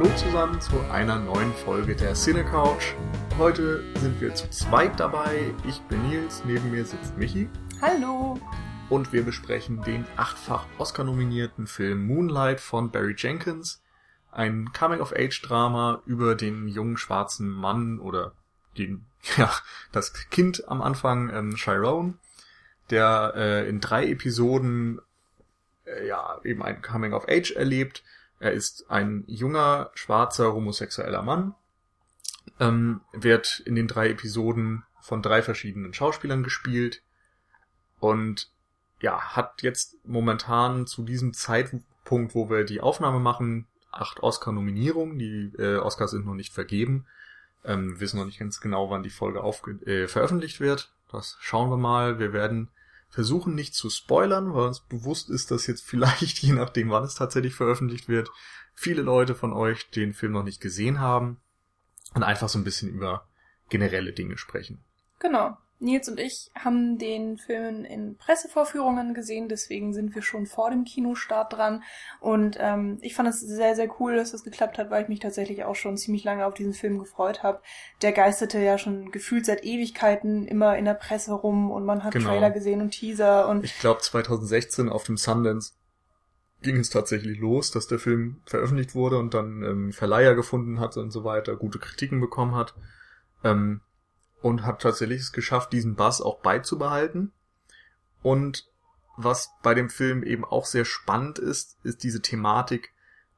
Hallo zusammen zu einer neuen Folge der Cine Couch. Heute sind wir zu zweit dabei. Ich bin Nils, neben mir sitzt Michi. Hallo. Und wir besprechen den achtfach Oscar-nominierten Film Moonlight von Barry Jenkins. Ein Coming-of-Age-Drama über den jungen schwarzen Mann oder den, ja, das Kind am Anfang, ähm, Chiron, der äh, in drei Episoden äh, ja eben ein Coming-of-Age erlebt er ist ein junger, schwarzer, homosexueller Mann, ähm, wird in den drei Episoden von drei verschiedenen Schauspielern gespielt und ja, hat jetzt momentan zu diesem Zeitpunkt, wo wir die Aufnahme machen, acht Oscar-Nominierungen. Die äh, Oscars sind noch nicht vergeben. Ähm, wissen noch nicht ganz genau, wann die Folge aufge äh, veröffentlicht wird. Das schauen wir mal. Wir werden versuchen nicht zu spoilern, weil uns bewusst ist, dass jetzt vielleicht, je nachdem wann es tatsächlich veröffentlicht wird, viele Leute von euch den Film noch nicht gesehen haben und einfach so ein bisschen über generelle Dinge sprechen. Genau. Nils und ich haben den Film in Pressevorführungen gesehen, deswegen sind wir schon vor dem Kinostart dran. Und ähm, ich fand es sehr, sehr cool, dass das geklappt hat, weil ich mich tatsächlich auch schon ziemlich lange auf diesen Film gefreut habe. Der geisterte ja schon gefühlt seit Ewigkeiten immer in der Presse rum und man hat genau. Trailer gesehen und Teaser und. Ich glaube 2016 auf dem Sundance ging es tatsächlich los, dass der Film veröffentlicht wurde und dann ähm, Verleiher gefunden hat und so weiter, gute Kritiken bekommen hat. Ähm, und hat tatsächlich es geschafft, diesen Bass auch beizubehalten. Und was bei dem Film eben auch sehr spannend ist, ist diese Thematik,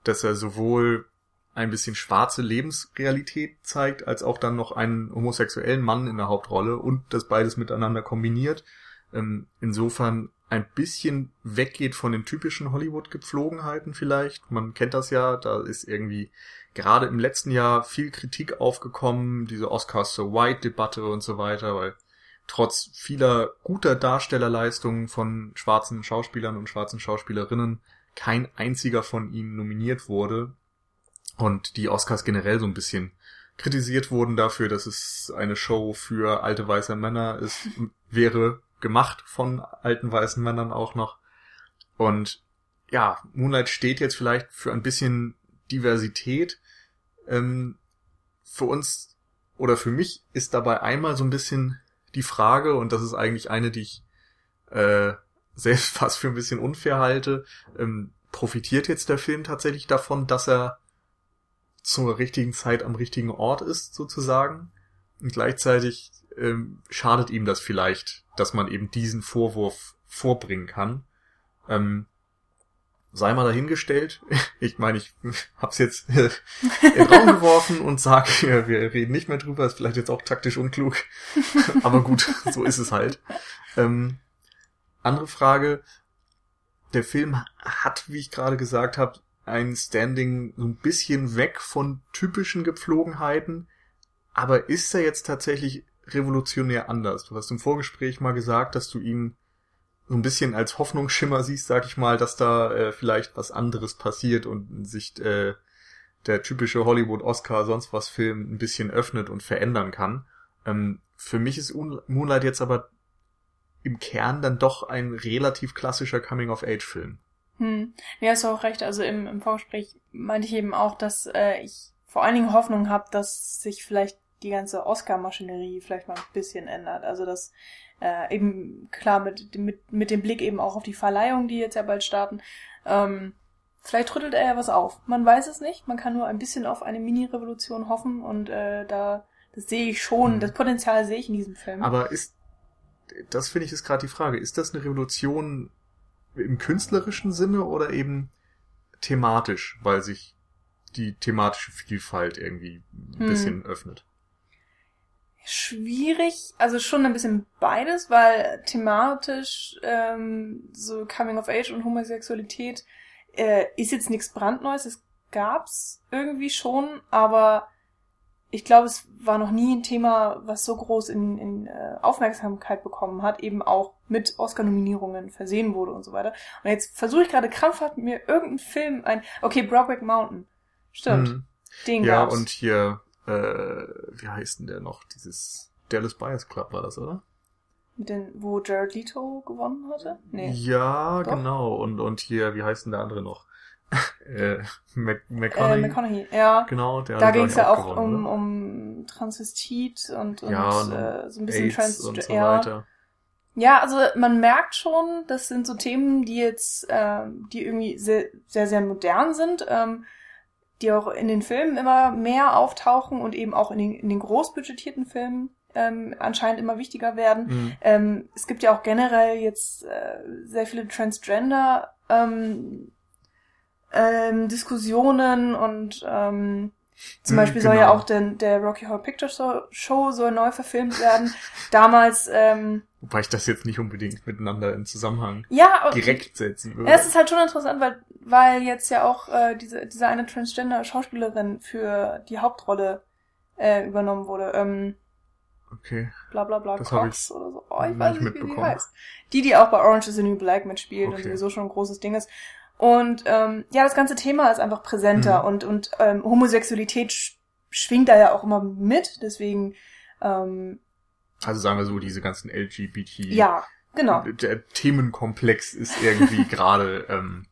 dass er sowohl ein bisschen schwarze Lebensrealität zeigt, als auch dann noch einen homosexuellen Mann in der Hauptrolle und das beides miteinander kombiniert. Ähm, insofern ein bisschen weggeht von den typischen Hollywood-Gepflogenheiten vielleicht. Man kennt das ja, da ist irgendwie gerade im letzten Jahr viel Kritik aufgekommen, diese Oscars so White-Debatte und so weiter, weil trotz vieler guter Darstellerleistungen von schwarzen Schauspielern und schwarzen Schauspielerinnen kein einziger von ihnen nominiert wurde und die Oscars generell so ein bisschen kritisiert wurden dafür, dass es eine Show für alte weiße Männer ist, wäre gemacht von alten weißen Männern auch noch. Und ja, Moonlight steht jetzt vielleicht für ein bisschen Diversität, ähm, für uns oder für mich ist dabei einmal so ein bisschen die Frage, und das ist eigentlich eine, die ich äh, selbst fast für ein bisschen unfair halte, ähm, profitiert jetzt der Film tatsächlich davon, dass er zur richtigen Zeit am richtigen Ort ist, sozusagen. Und gleichzeitig ähm, schadet ihm das vielleicht, dass man eben diesen Vorwurf vorbringen kann. Ähm, sei mal dahingestellt. Ich meine, ich hab's jetzt in den Raum geworfen und sag, wir reden nicht mehr drüber, ist vielleicht jetzt auch taktisch unklug. Aber gut, so ist es halt. Ähm, andere Frage. Der Film hat, wie ich gerade gesagt habe, ein Standing so ein bisschen weg von typischen Gepflogenheiten. Aber ist er jetzt tatsächlich revolutionär anders? Du hast im Vorgespräch mal gesagt, dass du ihn so ein bisschen als Hoffnungsschimmer siehst, sag ich mal, dass da äh, vielleicht was anderes passiert und sich äh, der typische Hollywood-Oscar sonst was Film ein bisschen öffnet und verändern kann. Ähm, für mich ist Moonlight jetzt aber im Kern dann doch ein relativ klassischer Coming-of-Age-Film. Hm. Ja, hast du auch recht. Also im, im Vorgespräch meinte ich eben auch, dass äh, ich vor allen Dingen Hoffnung habe, dass sich vielleicht die ganze Oscar-Maschinerie vielleicht mal ein bisschen ändert. Also dass äh, eben klar mit, mit, mit dem Blick eben auch auf die Verleihung, die jetzt ja bald starten. Ähm, vielleicht rüttelt er ja was auf. Man weiß es nicht. Man kann nur ein bisschen auf eine Mini-Revolution hoffen und äh, da das sehe ich schon, mhm. das Potenzial sehe ich in diesem Film. Aber ist das finde ich ist gerade die Frage, ist das eine Revolution im künstlerischen Sinne oder eben thematisch, weil sich die thematische Vielfalt irgendwie ein hm. bisschen öffnet? Schwierig, also schon ein bisschen beides, weil thematisch ähm, so Coming of Age und Homosexualität äh, ist jetzt nichts brandneues, es gab's irgendwie schon, aber ich glaube, es war noch nie ein Thema, was so groß in, in äh, Aufmerksamkeit bekommen hat, eben auch mit Oscar-Nominierungen versehen wurde und so weiter. Und jetzt versuche ich gerade krampfhaft mir irgendeinen Film ein. Okay, Brokeback Mountain. Stimmt. Hm. Den ja, gab's. und hier äh, wie heißt denn der noch? Dieses Dallas Buyers Club war das, oder? Den, wo Jared Leto gewonnen hatte? Nee. Ja, Doch? genau. Und, und hier, wie heißt denn der andere noch? äh, Mac Äh, McConaughey. McConaughey, ja. Genau, der Da ging es ja auch gewonnen, um, oder? um Transvestit und, und, Ja, und äh, so ein bisschen Trans und so ja. weiter. Ja, also man merkt schon, das sind so Themen, die jetzt, ähm, die irgendwie sehr, sehr, sehr modern sind, ähm, die auch in den Filmen immer mehr auftauchen und eben auch in den, in den großbudgetierten Filmen ähm, anscheinend immer wichtiger werden. Mhm. Ähm, es gibt ja auch generell jetzt äh, sehr viele Transgender ähm, ähm, Diskussionen und ähm, zum Mhm, Beispiel soll ja genau. auch der, der Rocky Horror Picture Show, soll neu verfilmt werden. Damals, ähm, Wobei ich das jetzt nicht unbedingt miteinander in Zusammenhang ja, direkt setzen würde. Ja, es ist halt schon interessant, weil, weil jetzt ja auch äh, diese, diese eine Transgender-Schauspielerin für die Hauptrolle äh, übernommen wurde. Ähm, okay. bla bla bla Das Cox oder so. Oh, ich weiß nicht, wie die heißt. Die, die auch bei Orange is the New Black mitspielt und Okay. sowieso schon ein großes Ding ist. Und ähm, ja, das ganze Thema ist einfach präsenter Mhm. und, und ähm, Homosexualität sch schwingt da ja auch immer mit. Deswegen, ähm, Also sagen wir so, diese ganzen LGBT. ja, genau. Themenkomplex ist irgendwie gerade ähm,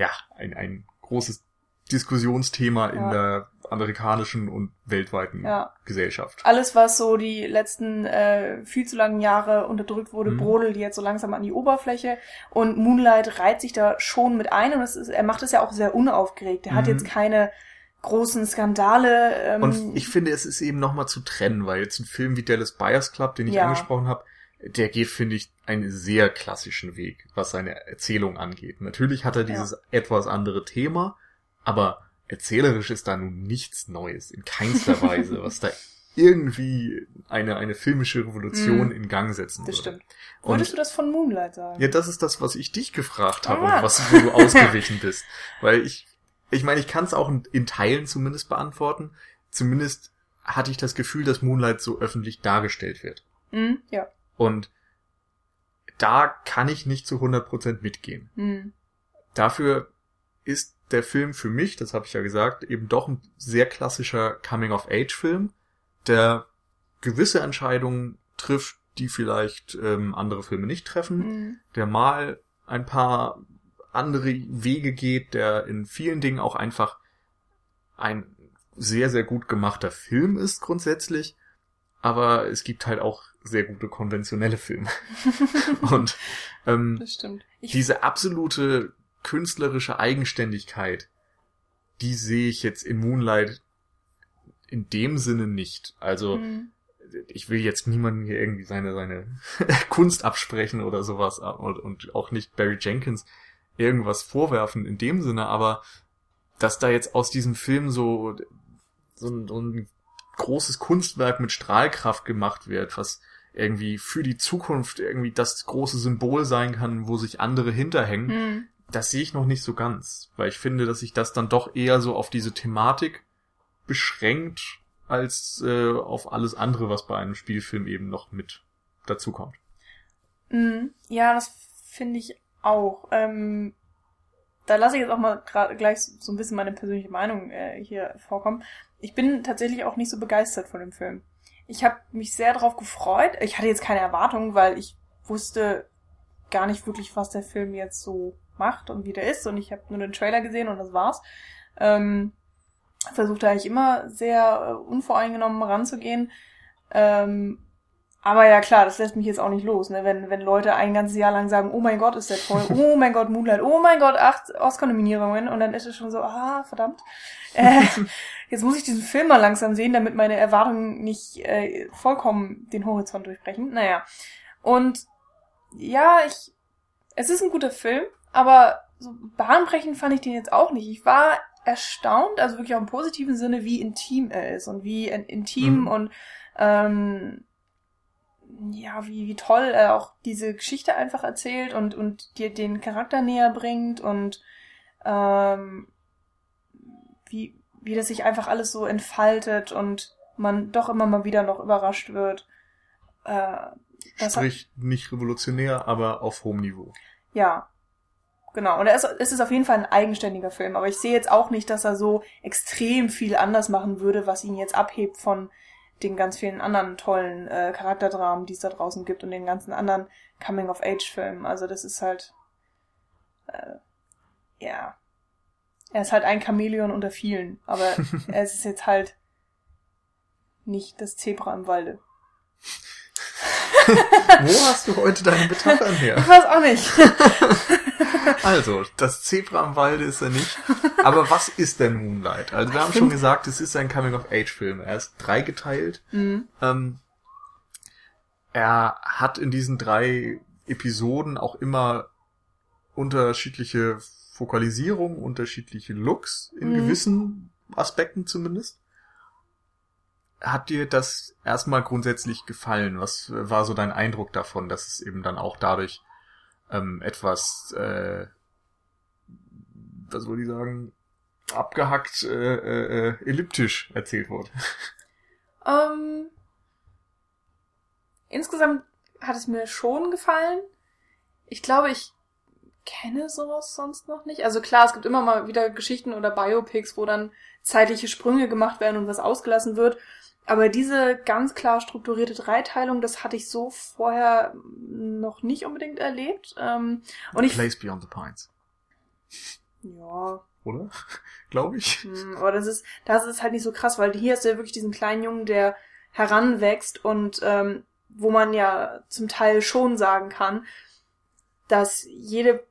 ja ein, ein großes Diskussionsthema in Ja. der amerikanischen und weltweiten Ja. Gesellschaft. alles, was so die letzten äh, viel zu langen Jahre unterdrückt wurde, Mhm. brodelt jetzt so langsam an die Oberfläche. Und Moonlight reiht sich da schon mit ein und es ist, er macht es ja auch sehr unaufgeregt. Er hat Mhm. jetzt keine großen Skandale. Ähm, Und ich finde, es ist eben nochmal zu trennen, weil jetzt ein Film wie Dallas Buyers Club, den ich Ja. angesprochen habe, der geht, finde ich, einen sehr klassischen Weg, was seine Erzählung angeht. Natürlich hat er dieses etwas andere Thema, aber erzählerisch ist da nun nichts Neues, in keinster Weise, was da irgendwie eine, eine filmische Revolution Mhm. in Gang setzen das würde. stimmt. Wolltest du das von Moonlight sagen? ja, das ist das, was ich dich gefragt habe Ah. und was, wo du ausgewichen bist. Weil ich, ich meine, ich kann es auch in, in Teilen zumindest beantworten. Zumindest hatte ich das Gefühl, dass Moonlight so öffentlich dargestellt wird. Mhm, ja. Und da kann ich nicht zu 100% mitgehen. Mhm. Dafür ist der Film für mich, das habe ich ja gesagt, eben doch ein sehr klassischer Coming-of-Age-Film, der gewisse Entscheidungen trifft, die vielleicht ähm, andere Filme nicht treffen Mhm. der mal ein paar andere Wege geht, der in vielen Dingen auch einfach ein sehr, sehr gut gemachter Film ist grundsätzlich. Aber es gibt halt auch sehr gute konventionelle Filme. Und ähm, diese absolute künstlerische Eigenständigkeit, die sehe ich jetzt in Moonlight in dem Sinne nicht. Also Mhm. ich will jetzt niemandem hier irgendwie seine, seine Kunst absprechen oder sowas und, und auch nicht Barry Jenkins irgendwas vorwerfen in dem Sinne, aber dass da jetzt aus diesem Film so, so, ein, so ein großes Kunstwerk mit Strahlkraft gemacht wird, was irgendwie für die Zukunft irgendwie das große Symbol sein kann, wo sich andere hinterhängen, Mhm. das sehe ich noch nicht so ganz, weil ich finde, dass sich das dann doch eher so auf diese Thematik beschränkt, als äh, auf alles andere, was bei einem Spielfilm eben noch mit dazukommt. Mhm. Ja, das finde ich auch. Ähm, da lasse ich jetzt auch mal gerade gleich so ein bisschen meine persönliche Meinung äh, hier vorkommen. Ich bin tatsächlich auch nicht so begeistert von dem Film. Ich habe mich sehr darauf gefreut. Ich hatte jetzt keine Erwartungen, weil ich wusste gar nicht wirklich, was der Film jetzt so macht und wie der ist. Und ich habe nur den Trailer gesehen und das war's. Ähm, versuchte eigentlich immer sehr äh, unvoreingenommen ranzugehen. Ähm, aber ja klar, das lässt mich jetzt auch nicht los, ne? Wenn, wenn Leute ein ganzes Jahr lang sagen, oh mein Gott, ist der toll, oh mein Gott, Moonlight, oh mein Gott, acht Oscar-Nominierungen und dann ist es schon so, ah, verdammt. Äh, jetzt muss ich diesen Film mal langsam sehen, damit meine Erwartungen nicht äh, vollkommen den Horizont durchbrechen. Naja. Und ja, ich. Es ist ein guter Film, aber so bahnbrechend fand ich den jetzt auch nicht. Ich war erstaunt, also wirklich auch im positiven Sinne, wie intim er ist und wie in- intim Mhm. und ähm, ja, wie, wie toll er auch diese Geschichte einfach erzählt und, und dir den Charakter näher bringt und ähm, wie, wie das sich einfach alles so entfaltet und man doch immer mal wieder noch überrascht wird. Äh, das hat, Sprich, nicht revolutionär, aber auf hohem Niveau. ja, genau. Und er ist, es ist auf jeden Fall ein eigenständiger Film, aber ich sehe jetzt auch nicht, dass er so extrem viel anders machen würde, was ihn jetzt abhebt von den ganz vielen anderen tollen äh, Charakterdramen, die es da draußen gibt und den ganzen anderen Coming-of-Age-Filmen. Also das ist halt, äh, ja, Er ist halt ein Chamäleon unter vielen, aber er ist jetzt halt nicht das Zebra im Walde. Wo hast du heute deine Metaphern her? Ich weiß auch nicht. Also, das Zebra im Walde ist er nicht. Aber was ist denn Moonlight? Also, wir haben schon gesagt, es ist ein Coming-of-Age-Film. Er ist dreigeteilt. Mhm. Ähm, er hat in diesen drei Episoden auch immer unterschiedliche Fokalisierungen, unterschiedliche Looks, in Mhm. gewissen Aspekten zumindest. Hat dir das erstmal grundsätzlich gefallen? Was war so dein Eindruck davon, dass es eben dann auch dadurch ähm, etwas, äh, was soll ich sagen, abgehackt, äh, äh, äh, elliptisch erzählt wurde? Ähm, insgesamt hat es mir schon gefallen. Ich glaube, ich kenne sowas sonst noch nicht. Also klar, es gibt immer mal wieder Geschichten oder Biopics, wo dann zeitliche Sprünge gemacht werden und was ausgelassen wird. Aber diese ganz klar strukturierte Dreiteilung, das hatte ich so vorher noch nicht unbedingt erlebt. Ähm, und ich, Place Beyond the Pines, ja, oder? Glaube ich. Hm, Aber das ist, das ist halt nicht so krass, weil hier hast du ja wirklich diesen kleinen Jungen, der heranwächst und ähm, wo man ja zum Teil schon sagen kann, dass jede,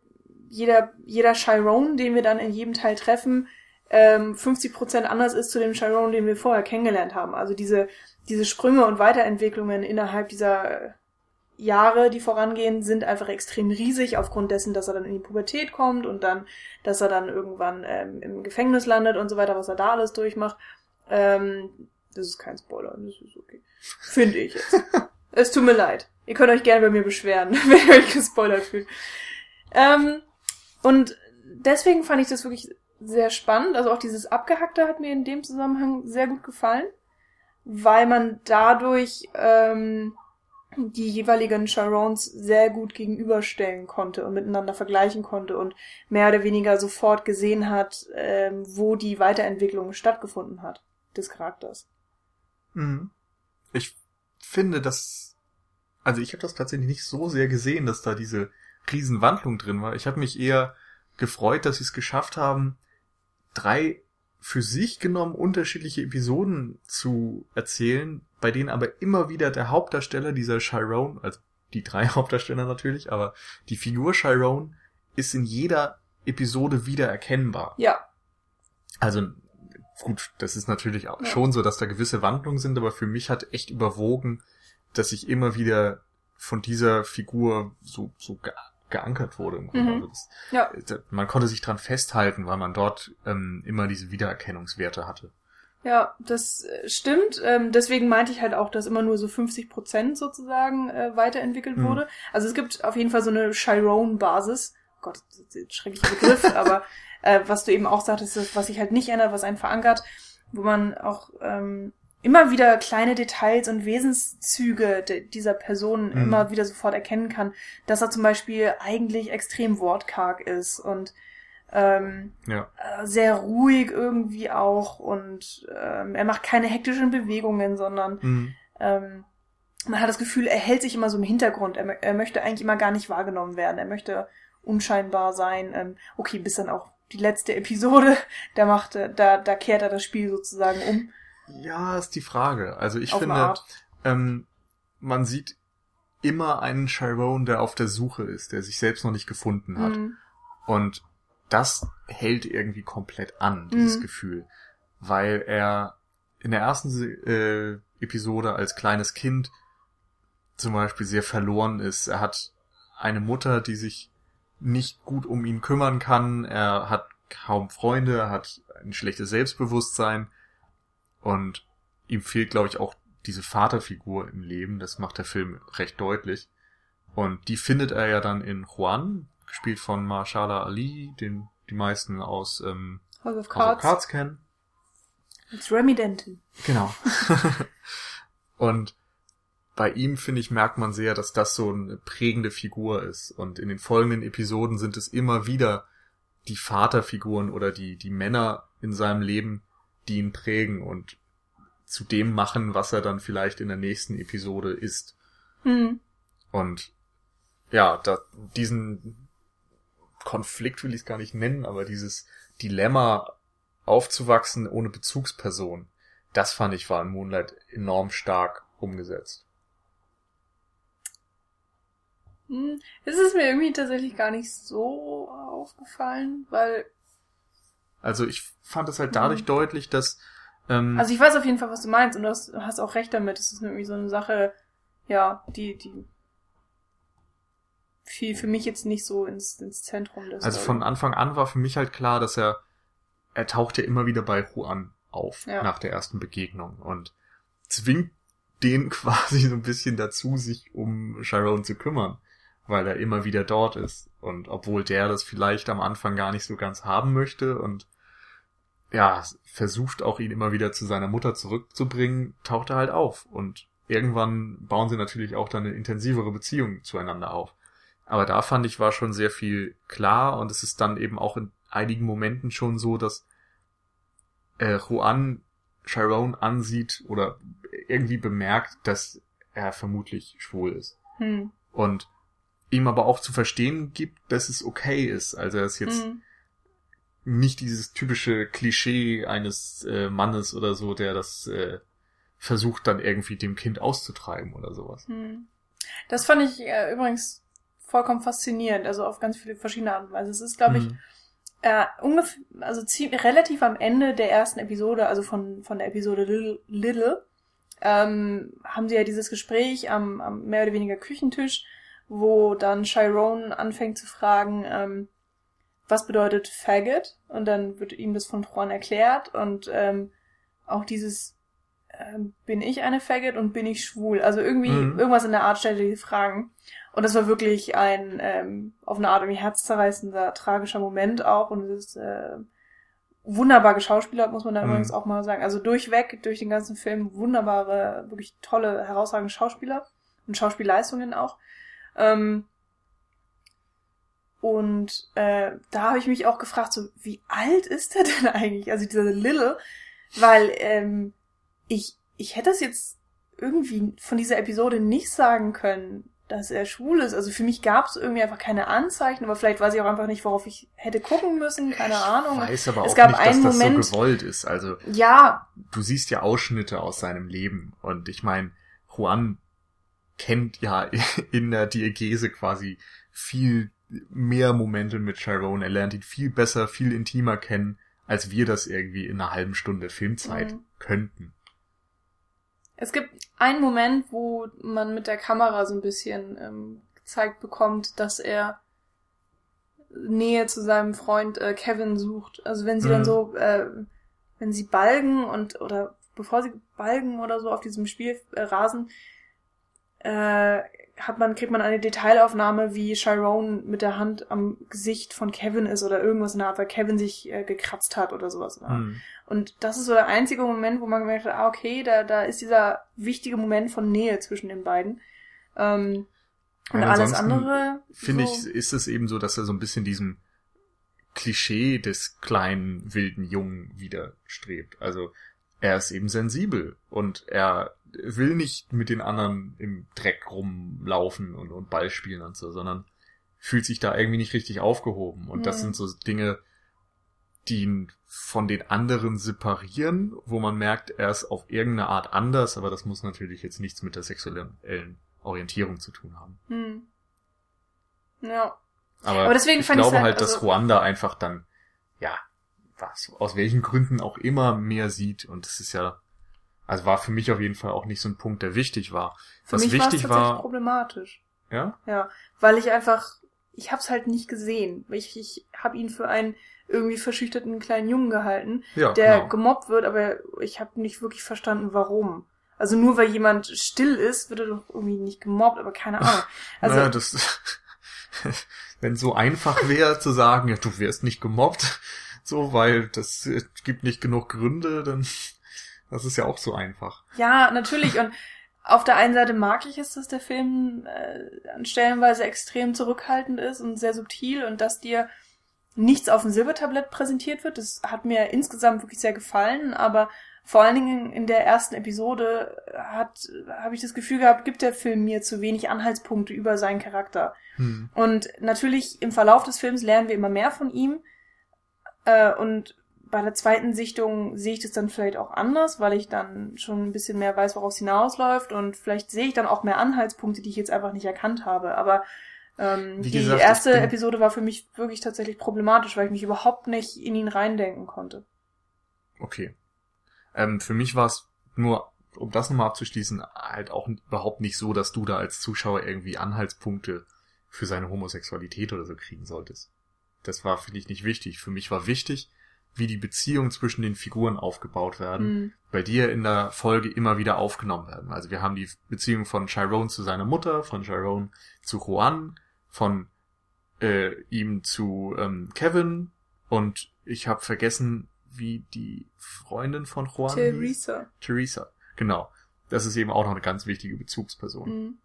jeder, jeder Chiron, den wir dann in jedem Teil treffen, ähm, 50% anders ist zu dem Chiron, den wir vorher kennengelernt haben. Also diese, diese Sprünge und Weiterentwicklungen innerhalb dieser äh, Jahre, die vorangehen, sind einfach extrem riesig aufgrund dessen, dass er dann in die Pubertät kommt und dann, dass er dann irgendwann ähm, im Gefängnis landet und so weiter, was er da alles durchmacht. Ähm, das ist kein Spoiler, das ist okay. Finde ich jetzt. es tut mir leid. Ihr könnt euch gerne bei mir beschweren, wenn ihr euch gespoilert fühlt. Ähm, und deswegen fand ich das wirklich sehr spannend. Also auch dieses Abgehackte hat mir in dem Zusammenhang sehr gut gefallen, weil man dadurch ähm, die jeweiligen Charons sehr gut gegenüberstellen konnte und miteinander vergleichen konnte und mehr oder weniger sofort gesehen hat, ähm, wo die Weiterentwicklung stattgefunden hat des Charakters. Mhm. Ich finde, dass, also ich habe das tatsächlich nicht so sehr gesehen, dass da diese Riesenwandlung drin war. Ich habe mich eher gefreut, dass sie es geschafft haben, drei für sich genommen unterschiedliche Episoden zu erzählen, bei denen aber immer wieder der Hauptdarsteller dieser Chiron, also die drei Hauptdarsteller natürlich, aber die Figur Chiron ist in jeder Episode wieder erkennbar. Ja, Also gut, das ist natürlich auch Ja. schon so, dass da gewisse Wandlungen sind, aber für mich hat echt überwogen, dass ich immer wieder von dieser Figur so, so geankert wurde. Im Grunde. Mhm. Also das, ja, da- man konnte sich dran festhalten, weil man dort ähm, immer diese Wiedererkennungswerte hatte. ja, das äh, stimmt. Ähm, deswegen meinte ich halt auch, dass immer nur so 50 Prozent sozusagen äh, weiterentwickelt Mhm. wurde. Also es gibt auf jeden Fall so eine Chiron-Basis. Gott, das ist ein schrecklicher Begriff, aber äh, was du eben auch sagtest, was sich halt nicht ändert, was einen verankert, wo man auch ähm, immer wieder kleine Details und Wesenszüge de dieser Person Mhm. immer wieder sofort erkennen kann, dass er zum Beispiel eigentlich extrem wortkarg ist und ähm, Ja. äh, sehr ruhig irgendwie auch und ähm, er macht keine hektischen Bewegungen, sondern Mhm. ähm, man hat das Gefühl, er hält sich immer so im Hintergrund. Er, er möchte eigentlich immer gar nicht wahrgenommen werden. Er möchte unscheinbar sein. Ähm, okay, bis dann auch die letzte Episode, da macht da, da kehrt er das Spiel sozusagen um. Ja, ist die Frage. Also ich auf finde, ähm, man sieht immer einen Chiron, der auf der Suche ist, der sich selbst noch nicht gefunden hat. Mhm. Und das hält irgendwie komplett an, dieses Mhm. Gefühl. Weil er in der ersten äh, Episode als kleines Kind zum Beispiel sehr verloren ist. Er hat eine Mutter, die sich nicht gut um ihn kümmern kann. Er hat kaum Freunde, er hat ein schlechtes Selbstbewusstsein. Und ihm fehlt, glaube ich, auch diese Vaterfigur im Leben. Das macht der Film recht deutlich. Und die findet er ja dann in Juan, gespielt von Marshala Ali, den die meisten aus ähm, House of House of Cards. Cards kennen. It's Remy Denton. Genau. und bei ihm, finde ich, merkt man sehr, dass das so eine prägende Figur ist. Und in den folgenden Episoden sind es immer wieder die Vaterfiguren oder die, die Männer in seinem Leben, die ihn prägen und zu dem machen, was er dann vielleicht in der nächsten Episode ist. Hm. Und ja, da, diesen Konflikt will ich es gar nicht nennen, aber dieses Dilemma aufzuwachsen ohne Bezugsperson, das fand ich war in Moonlight enorm stark umgesetzt. Hm, es ist mir irgendwie tatsächlich gar nicht so aufgefallen, weil. Also ich fand es halt dadurch mhm. deutlich, dass. Ähm, also ich weiß auf jeden Fall, was du meinst und du hast, hast auch recht damit. Es ist irgendwie so eine Sache, ja, die, die fiel für mich jetzt nicht so ins, ins Zentrum des. Also von Anfang an war für mich halt klar, dass er, er taucht ja immer wieder bei Juan auf ja. nach der ersten Begegnung und zwingt den quasi so ein bisschen dazu, sich um Chiron zu kümmern, weil er immer wieder dort ist. Und obwohl der das vielleicht am Anfang gar nicht so ganz haben möchte und ja, versucht auch ihn immer wieder zu seiner Mutter zurückzubringen, taucht er halt auf. Und irgendwann bauen sie natürlich auch dann eine intensivere Beziehung zueinander auf. Aber da fand ich, war schon sehr viel klar und es ist dann eben auch in einigen Momenten schon so, dass äh, Juan Chiron ansieht oder irgendwie bemerkt, dass er vermutlich schwul ist. Hm. Und ihm aber auch zu verstehen gibt, dass es okay ist. Also er ist jetzt hm. nicht dieses typische Klischee eines äh, Mannes oder so, der das äh, versucht dann irgendwie dem Kind auszutreiben oder sowas. Hm. Das fand ich äh, übrigens vollkommen faszinierend, also auf ganz viele verschiedene Arten Weise. Es ist, glaube ich, mhm. äh, ungefähr, also ziemlich, relativ am Ende der ersten Episode, also von, von der Episode Little, Little ähm, haben sie ja dieses Gespräch am, am mehr oder weniger Küchentisch, wo dann Chiron anfängt zu fragen, ähm, was bedeutet Faggot? Und dann wird ihm das von Juan erklärt und ähm, auch dieses ähm, bin ich eine Faggot und bin ich schwul? Also irgendwie mhm. irgendwas in der Art stellt er die Fragen. Und das war wirklich ein ähm, auf eine Art irgendwie herzzerreißender, tragischer Moment auch. Und es ist äh, wunderbar geschauspielert, muss man da mhm. übrigens auch mal sagen. Also durchweg, durch den ganzen Film, wunderbare, wirklich tolle, herausragende Schauspieler und Schauspielleistungen auch. Ähm, und äh, da habe ich mich auch gefragt, so wie alt ist der denn eigentlich? Also dieser Lille, weil ähm, ich ich hätte das jetzt irgendwie von dieser Episode nicht sagen können, dass er schwul ist. Also für mich gab es irgendwie einfach keine Anzeichen, aber vielleicht weiß ich auch einfach nicht, worauf ich hätte gucken müssen, keine Ahnung. Ich weiß aber es auch gab nicht, einen dass Moment, das so gewollt ist. Also ja, du siehst ja Ausschnitte aus seinem Leben und ich meine, Juan kennt ja in der Diegese quasi viel mehr Momente mit Chiron. Er lernt ihn viel besser, viel intimer kennen, als wir das irgendwie in einer halben Stunde Filmzeit mhm. könnten. Es gibt einen Moment, wo man mit der Kamera so ein bisschen ähm, gezeigt bekommt, dass er Nähe zu seinem Freund äh, Kevin sucht. Also wenn sie mhm. dann so, äh, wenn sie balgen und oder bevor sie balgen oder so auf diesem Spielrasen, äh, hat man, kriegt man eine Detailaufnahme, wie Chiron mit der Hand am Gesicht von Kevin ist oder irgendwas in der Art, weil Kevin sich äh, gekratzt hat oder sowas. Mhm. Und das ist so der einzige Moment, wo man gemerkt hat, ah, okay, da, da ist dieser wichtige Moment von Nähe zwischen den beiden. Ähm, und ja, alles andere. Finde so ich, ist es eben so, dass er so ein bisschen diesem Klischee des kleinen, wilden Jungen widerstrebt. Also er ist eben sensibel und er will nicht mit den anderen im Dreck rumlaufen und, und Ball spielen und so, sondern fühlt sich da irgendwie nicht richtig aufgehoben. Und mhm. das sind so Dinge, die ihn von den anderen separieren, wo man merkt, er ist auf irgendeine Art anders, aber das muss natürlich jetzt nichts mit der sexuellen Orientierung zu tun haben. Mhm. Ja. Aber, aber deswegen ich glaube halt, halt also dass Ruanda einfach dann, ja, was, aus welchen Gründen auch immer mehr sieht und das ist ja also war für mich auf jeden Fall auch nicht so ein Punkt, der wichtig war. Für Was mich wichtig war problematisch. Ja? Ja, weil ich einfach, ich hab's halt nicht gesehen. Ich, ich habe ihn für einen irgendwie verschüchterten kleinen Jungen gehalten, ja, der genau. gemobbt wird, aber ich habe nicht wirklich verstanden, warum. Also nur weil jemand still ist, wird er doch irgendwie nicht gemobbt, aber keine Ahnung. Also naja, das, wenn so einfach wäre zu sagen, ja, du wirst nicht gemobbt, so, weil das gibt nicht genug Gründe, dann das ist ja auch so einfach. Ja, natürlich. Und auf der einen Seite mag ich es, dass der Film äh, an Stellenweise extrem zurückhaltend ist und sehr subtil und dass dir nichts auf dem Silbertablett präsentiert wird. Das hat mir insgesamt wirklich sehr gefallen, aber vor allen Dingen in der ersten Episode hat habe ich das Gefühl gehabt, gibt der Film mir zu wenig Anhaltspunkte über seinen Charakter. Hm. Und natürlich im Verlauf des Films lernen wir immer mehr von ihm, Äh, und bei der zweiten Sichtung sehe ich das dann vielleicht auch anders, weil ich dann schon ein bisschen mehr weiß, worauf es hinausläuft und vielleicht sehe ich dann auch mehr Anhaltspunkte, die ich jetzt einfach nicht erkannt habe. Aber ähm, die gesagt, erste Episode war für mich wirklich tatsächlich problematisch, weil ich mich überhaupt nicht in ihn reindenken konnte. Okay. Ähm, für mich war es nur, um das nochmal abzuschließen, halt auch überhaupt nicht so, dass du da als Zuschauer irgendwie Anhaltspunkte für seine Homosexualität oder so kriegen solltest. Das war, finde ich, nicht wichtig. Für mich war wichtig, wie die Beziehungen zwischen den Figuren aufgebaut werden, Hm. bei dir in der Folge immer wieder aufgenommen werden. Also wir haben die Beziehung von Chiron zu seiner Mutter, von Chiron zu Juan, von äh, ihm zu ähm, Kevin und ich habe vergessen, wie die Freundin von Juan hieß. Teresa. Teresa. Genau. Das ist eben auch noch eine ganz wichtige Bezugsperson. Hm.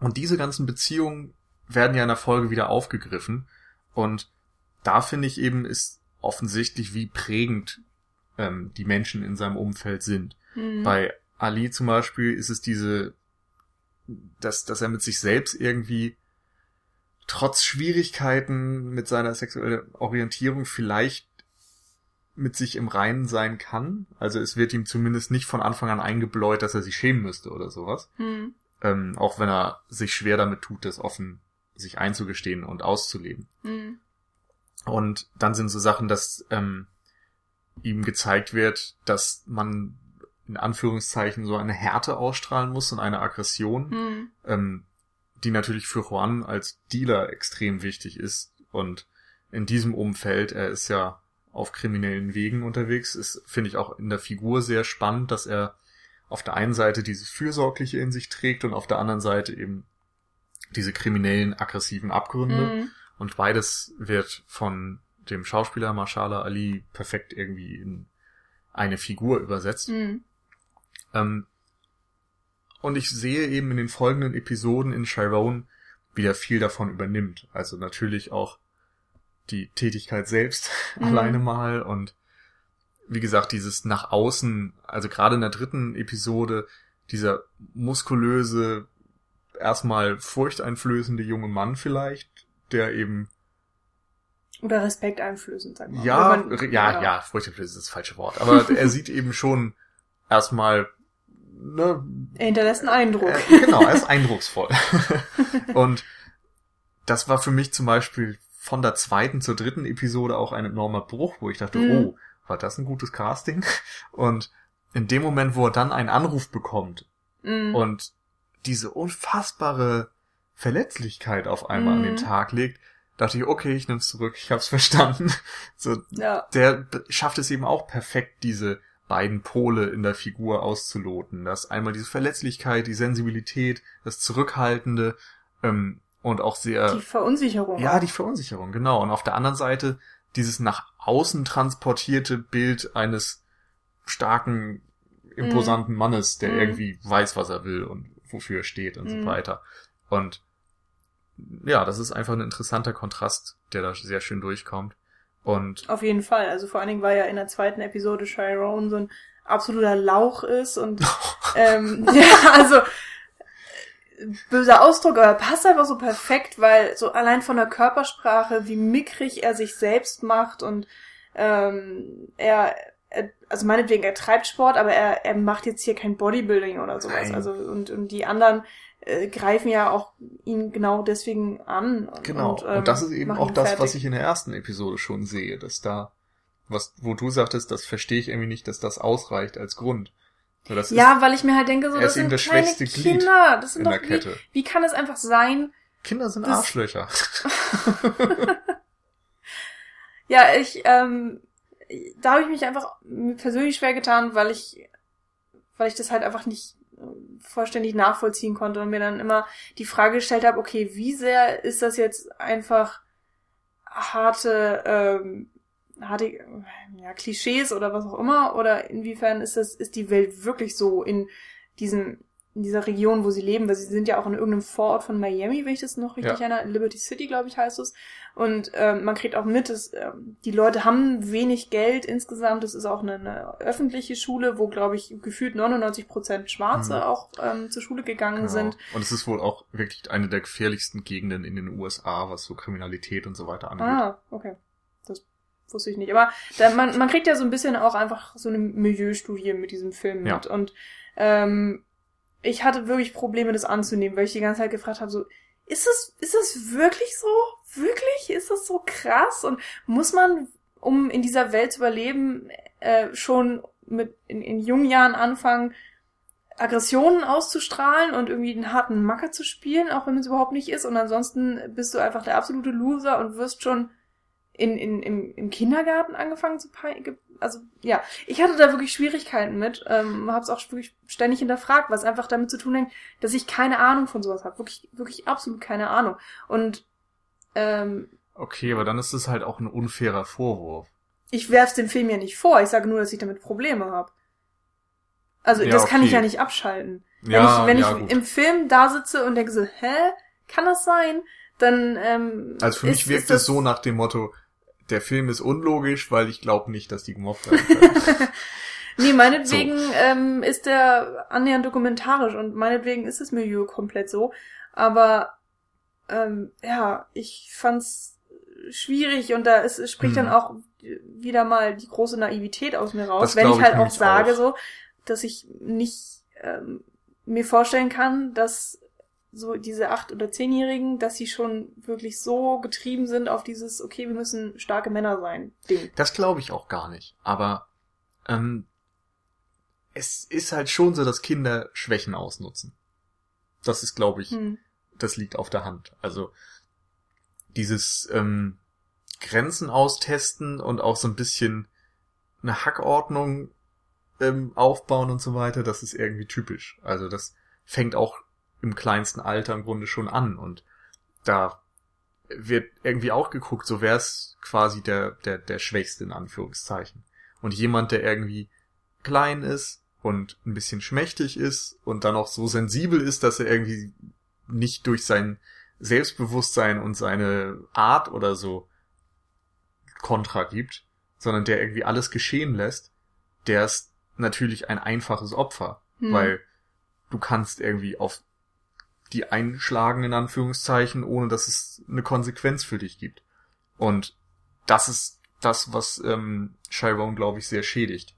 Und diese ganzen Beziehungen werden ja in der Folge wieder aufgegriffen. Und da finde ich eben, ist offensichtlich, wie prägend ähm, die Menschen in seinem Umfeld sind. Hm. Bei Ali zum Beispiel ist es diese, dass, dass er mit sich selbst irgendwie trotz Schwierigkeiten mit seiner sexuellen Orientierung vielleicht mit sich im Reinen sein kann. Also es wird ihm zumindest nicht von Anfang an eingebläut, dass er sich schämen müsste oder sowas. Hm. Ähm, auch wenn er sich schwer damit tut, das offen sich einzugestehen und auszuleben. Hm. Und dann sind so Sachen, dass ähm, ihm gezeigt wird, dass man in Anführungszeichen so eine Härte ausstrahlen muss und eine Aggression, Hm. ähm, die natürlich für Juan als Dealer extrem wichtig ist. Und in diesem Umfeld, er ist ja auf kriminellen Wegen unterwegs, ist, finde ich auch in der Figur sehr spannend, dass er auf der einen Seite dieses Fürsorgliche in sich trägt und auf der anderen Seite eben diese kriminellen, aggressiven Abgründe. Hm. Und beides wird von dem Schauspieler Marshala Ali perfekt irgendwie in eine Figur übersetzt. Hm. Ähm, und ich sehe eben in den folgenden Episoden in Chiron, wie er viel davon übernimmt. Also natürlich auch die Tätigkeit selbst Mhm. alleine mal und wie gesagt, dieses nach außen, also gerade in der dritten Episode, dieser muskulöse, erstmal furchteinflößende junge Mann vielleicht, der eben Oder Respekt einflößend, sag mal. ja, Wenn man- re- ja, ja, furchteinflößend ist das falsche Wort. Aber er sieht eben schon erstmal, ne, Er hinterlässt einen Eindruck. äh, genau, er ist eindrucksvoll. Und das war für mich zum Beispiel von der zweiten zur dritten Episode auch ein enormer Bruch, wo ich dachte, Mhm. oh, war das ein gutes Casting? Und in dem Moment, wo er dann einen Anruf bekommt Hm. und diese unfassbare Verletzlichkeit auf einmal an den Mhm. Tag legt, dachte ich, okay, ich nehm's zurück, ich hab's verstanden. So, ja. der schafft es eben auch perfekt, diese beiden Pole in der Figur auszuloten. Das einmal diese Verletzlichkeit, die Sensibilität, das Zurückhaltende ähm, und auch sehr Die Verunsicherung. ja die Verunsicherung genau. Und auf der anderen Seite dieses nach außen transportierte Bild eines starken, imposanten Mannes, der Mhm. irgendwie weiß, was er will und wofür er steht und so Mhm. weiter. Und ja, das ist einfach ein interessanter Kontrast, der da sehr schön durchkommt. Und Auf jeden Fall. Also vor allen Dingen, weil ja in der zweiten Episode Chiron so ein absoluter Lauch ist und ähm, ja, also äh, böser Ausdruck, aber passt einfach so perfekt, weil so allein von der Körpersprache, wie mickrig er sich selbst macht und ähm, er, er also meinetwegen, er treibt Sport, aber er, er macht jetzt hier kein Bodybuilding oder sowas. Nein. Also und, und die anderen äh, greifen ja auch ihn genau deswegen an. Und, Genau. Und, Und, ähm, das ist eben auch das, fertig. was ich in der ersten Episode schon sehe, dass da, was, wo du sagtest, das verstehe ich irgendwie nicht, dass das ausreicht als Grund. Das Ja, weil ich mir halt denke, so, das ist eben sind das kleine Kinder. Das ist sind in doch der wie, Kette. wie kann es einfach sein? Kinder sind das- Arschlöcher. Ja, ich, ähm, da habe ich mich einfach persönlich schwer getan, weil ich, weil ich das halt einfach nicht vollständig nachvollziehen konnte und mir dann immer die Frage gestellt habe, okay, wie sehr ist das jetzt einfach harte, ähm, harte, ja, Klischees oder was auch immer, oder inwiefern ist das, ist die Welt wirklich so in diesem, in dieser Region, wo sie leben, weil sie sind ja auch in irgendeinem Vorort von Miami, wenn ich das noch richtig Ja. erinnere, Liberty City, glaube ich, heißt es. Und ähm, man kriegt auch mit, dass ähm, die Leute haben wenig Geld insgesamt. Das ist auch eine, eine öffentliche Schule, wo, glaube ich, gefühlt 99 Prozent Schwarze Mhm. auch ähm, zur Schule gegangen Genau. sind. Und es ist wohl auch wirklich eine der gefährlichsten Gegenden in den USA, was so Kriminalität und so weiter angeht. Ah, okay. Das wusste ich nicht. Aber da, man, man kriegt ja so ein bisschen auch einfach so eine Milieustudie mit diesem Film Ja. mit. Und ähm, ich hatte wirklich Probleme, das anzunehmen, weil ich die ganze Zeit gefragt habe, so, ist das, ist das wirklich so? Wirklich? Ist das so krass? Und muss man, um in dieser Welt zu überleben, äh, schon mit in, in jungen Jahren anfangen, Aggressionen auszustrahlen und irgendwie einen harten Macker zu spielen, auch wenn es überhaupt nicht ist. Und ansonsten bist du einfach der absolute Loser und wirst schon in, in, im, im Kindergarten angefangen zu. Also ja, ich hatte da wirklich Schwierigkeiten mit, ähm, habe es auch wirklich ständig hinterfragt, was einfach damit zu tun hängt, dass ich keine Ahnung von sowas habe. Wirklich, wirklich absolut keine Ahnung. Und ähm, Okay, aber dann ist es halt auch ein unfairer Vorwurf. ich werf's dem Film ja nicht vor, ich sage nur, dass ich damit Probleme habe. Also Ja, das kann ich okay. ja nicht abschalten. Wenn Ja, ich, wenn ja, ich gut. im Film da sitze und denke so, hä, kann das sein? Dann ähm, Also für mich wirkt es so nach dem Motto, der Film ist unlogisch, weil ich glaube nicht, dass die gemobbt werden können. Nee, meinetwegen ähm, ist der annähernd dokumentarisch und meinetwegen ist das Milieu komplett so. Aber ähm, ja, ich fand's schwierig und da ist, es spricht Hm. dann auch wieder mal die große Naivität aus mir raus, Das wenn ich glaub ich halt auch sage auch. so, dass ich nicht ähm, mir vorstellen kann, dass so diese acht- oder zehnjährigen, dass sie schon wirklich so getrieben sind auf dieses, okay, wir müssen starke Männer sein, Ding. Das glaube ich auch gar nicht. Aber ähm, es ist halt schon so, dass Kinder Schwächen ausnutzen. Das ist, glaube ich, Hm. das liegt auf der Hand. Also dieses ähm, Grenzen austesten und auch so ein bisschen eine Hackordnung ähm, aufbauen und so weiter, das ist irgendwie typisch. Also das fängt auch im kleinsten Alter im Grunde schon an und da wird irgendwie auch geguckt, so wer ist quasi der, der, der Schwächste in Anführungszeichen. Und jemand, der irgendwie klein ist und ein bisschen schmächtig ist und dann auch so sensibel ist, dass er irgendwie nicht durch sein Selbstbewusstsein und seine Art oder so Kontra gibt, sondern der irgendwie alles geschehen lässt, der ist natürlich ein einfaches Opfer, Hm. weil du kannst irgendwie auf die einschlagen in Anführungszeichen, ohne dass es eine Konsequenz für dich gibt. Und das ist das, was ähm, Chiron, glaube ich, sehr schädigt.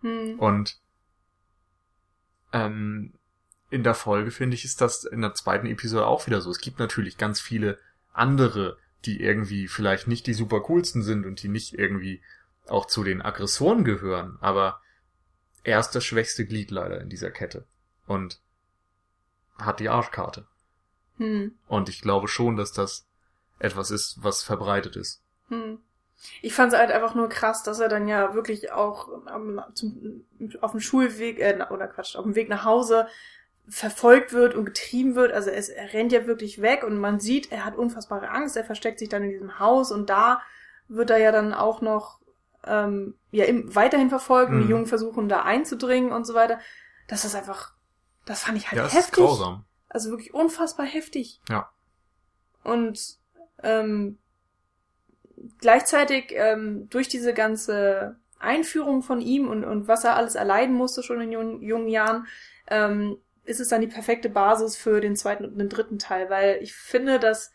Hm. Und ähm, in der Folge, finde ich, ist das in der zweiten Episode auch wieder so. Es gibt natürlich ganz viele andere, die irgendwie vielleicht nicht die super coolsten sind und die nicht irgendwie auch zu den Aggressoren gehören, aber er ist das schwächste Glied leider in dieser Kette und hat die Arschkarte. Hm. Und ich glaube schon, dass das etwas ist, was verbreitet ist. Hm. Ich fand es halt einfach nur krass, dass er dann ja wirklich auch am, zum, auf dem Schulweg, äh, oder Quatsch, auf dem Weg nach Hause verfolgt wird und getrieben wird. Also es, er rennt ja wirklich weg und man sieht, er hat unfassbare Angst, er versteckt sich dann in diesem Haus und da wird er ja dann auch noch ähm, ja im, weiterhin verfolgt und die Mhm. Jungen versuchen da einzudringen und so weiter. Das ist einfach, das fand ich halt ja, heftig. grausam. Also wirklich unfassbar heftig. Ja. Und ähm, gleichzeitig ähm, durch diese ganze Einführung von ihm und, und was er alles erleiden musste schon in jungen, jungen Jahren, ähm, ist es dann die perfekte Basis für den zweiten und den dritten Teil, weil ich finde, dass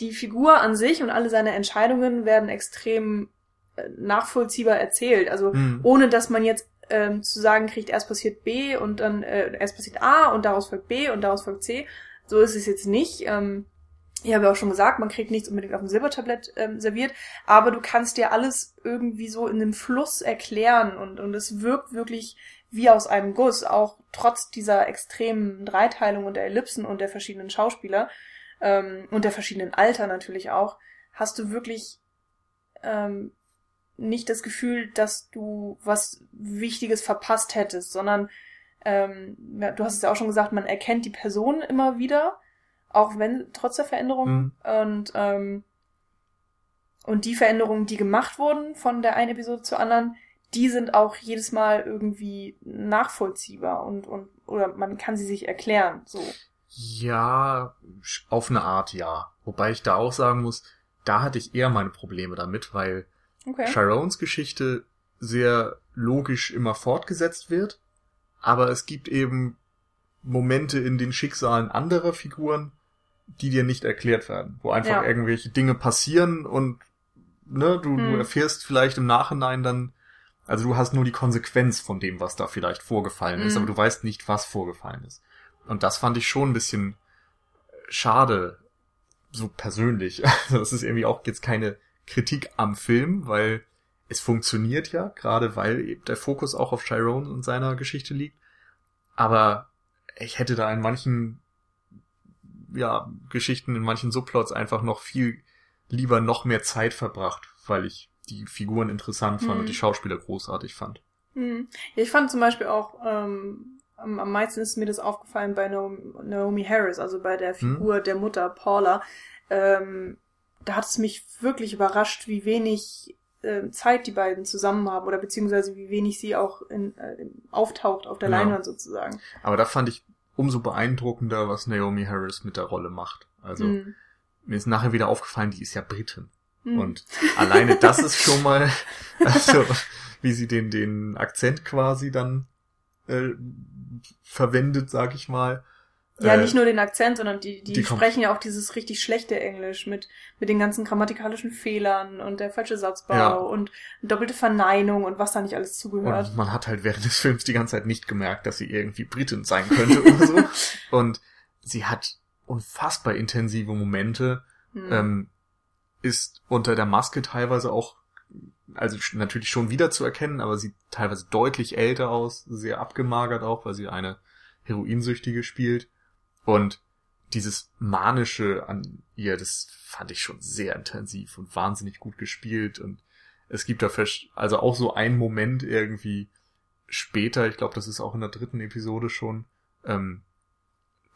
die Figur an sich und alle seine Entscheidungen werden extrem äh, nachvollziehbar erzählt. Also Mhm. ohne dass man jetzt ähm, zu sagen kriegt, erst passiert B und dann äh, erst passiert A und daraus folgt B und daraus folgt C. So ist es jetzt nicht. Ähm, ich habe ja auch schon gesagt, man kriegt nichts unbedingt auf dem Silbertablett ähm, serviert, aber du kannst dir alles irgendwie so in einem Fluss erklären und, und es wirkt wirklich wie aus einem Guss, auch trotz dieser extremen Dreiteilung und der Ellipsen und der verschiedenen Schauspieler ähm, und der verschiedenen Alter natürlich auch, hast du wirklich ähm, nicht das Gefühl, dass du was Wichtiges verpasst hättest, sondern ähm, ja, du hast es ja auch schon gesagt, man erkennt die Person immer wieder, auch wenn trotz der Veränderung Mhm. und ähm, und die Veränderungen, die gemacht wurden von der einen Episode zur anderen, die sind auch jedes Mal irgendwie nachvollziehbar und und oder man kann sie sich erklären. So. Ja, auf eine Art ja. Wobei ich da auch sagen muss, da hatte ich eher meine Probleme damit, weil Okay. Chirons Geschichte sehr logisch immer fortgesetzt wird, aber es gibt eben Momente in den Schicksalen anderer Figuren, die dir nicht erklärt werden, wo einfach Ja. irgendwelche Dinge passieren und ne, du, du Hm. erfährst vielleicht im Nachhinein dann, also du hast nur die Konsequenz von dem, was da vielleicht vorgefallen ist, Mhm. aber du weißt nicht, was vorgefallen ist. Und das fand ich schon ein bisschen schade, so persönlich. Also das ist irgendwie auch jetzt keine Kritik am Film, weil es funktioniert ja, gerade weil eben der Fokus auch auf Chiron und seiner Geschichte liegt. Aber ich hätte da in manchen, ja, Geschichten, in manchen Subplots einfach noch viel lieber noch mehr Zeit verbracht, weil ich die Figuren interessant fand Mhm. und die Schauspieler großartig fand. Hm. Ja, ich fand zum Beispiel auch, ähm, am, meisten ist mir das aufgefallen bei Naomi, Harris, also bei der Figur der Mutter Paula. Ähm, da hat es mich wirklich überrascht, wie wenig ähm, Zeit die beiden zusammen haben oder beziehungsweise wie wenig sie auch in, äh, auftaucht auf der Ja. Leinwand sozusagen. Aber da fand ich umso beeindruckender, was Naomi Harris mit der Rolle macht. Also Hm. mir ist nachher wieder aufgefallen, die ist ja Britin. Hm. Und alleine das ist schon mal, also wie sie den, den Akzent quasi dann äh, verwendet, sag ich mal. Ja, Äh, nicht nur den Akzent, sondern die, die, die sprechen ja auch dieses richtig schlechte Englisch mit, mit den ganzen grammatikalischen Fehlern und der falsche Satzbau Ja. und doppelte Verneinung und was da nicht alles zugehört. Und man hat halt während des Films die ganze Zeit nicht gemerkt, dass sie irgendwie Britin sein könnte oder so. Und sie hat unfassbar intensive Momente, Hm. ähm, ist unter der Maske teilweise auch, also natürlich schon wieder zu erkennen, aber sieht teilweise deutlich älter aus, sehr abgemagert auch, weil sie eine Heroinsüchtige spielt. Und dieses Manische an ihr, das fand ich schon sehr intensiv und wahnsinnig gut gespielt. Und es gibt da also auch so einen Moment irgendwie später, ich glaube, das ist auch in der dritten Episode schon, ähm,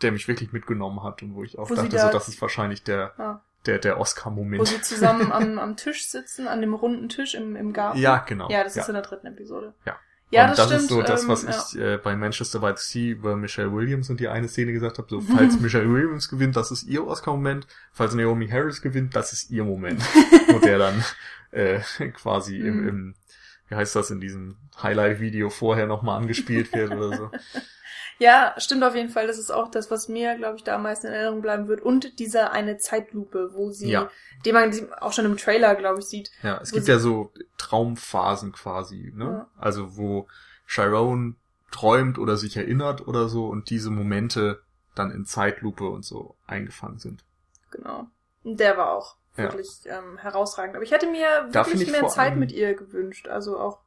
der mich wirklich mitgenommen hat und wo ich auch Wo dachte, da- so das ist wahrscheinlich der, Ja. der, der Wo Oscar-Moment. sie zusammen am, am Tisch sitzen, an dem runden Tisch im, im Garten. Ja, genau. Ja, das ja. ist in der dritten Episode. Ja. Ja, und das, das, stimmt. ist so das, ähm, was ja. ich äh, bei Manchester by the Sea über Michelle Williams und die eine Szene gesagt habe. So, falls Michelle Williams gewinnt, das ist ihr Oscar-Moment. Falls Naomi Harris gewinnt, das ist ihr Moment. wo der dann äh, quasi im, Mhm. im, wie heißt das, in diesem Highlight-Video vorher nochmal angespielt wird oder so. Ja, stimmt auf jeden Fall. Das ist auch das, was mir, glaube ich, da am meisten in Erinnerung bleiben wird. Und diese eine Zeitlupe, wo sie, Ja. die man auch schon im Trailer, glaube ich, sieht. Ja, es gibt ja so Traumphasen quasi, ne? Ja. Also wo Chiron träumt oder sich erinnert oder so und diese Momente dann in Zeitlupe und so eingefangen sind. Genau. Und der war auch Ja. wirklich ähm, herausragend. Aber ich hätte mir wirklich ich mehr Zeit mit ihr gewünscht. Also auch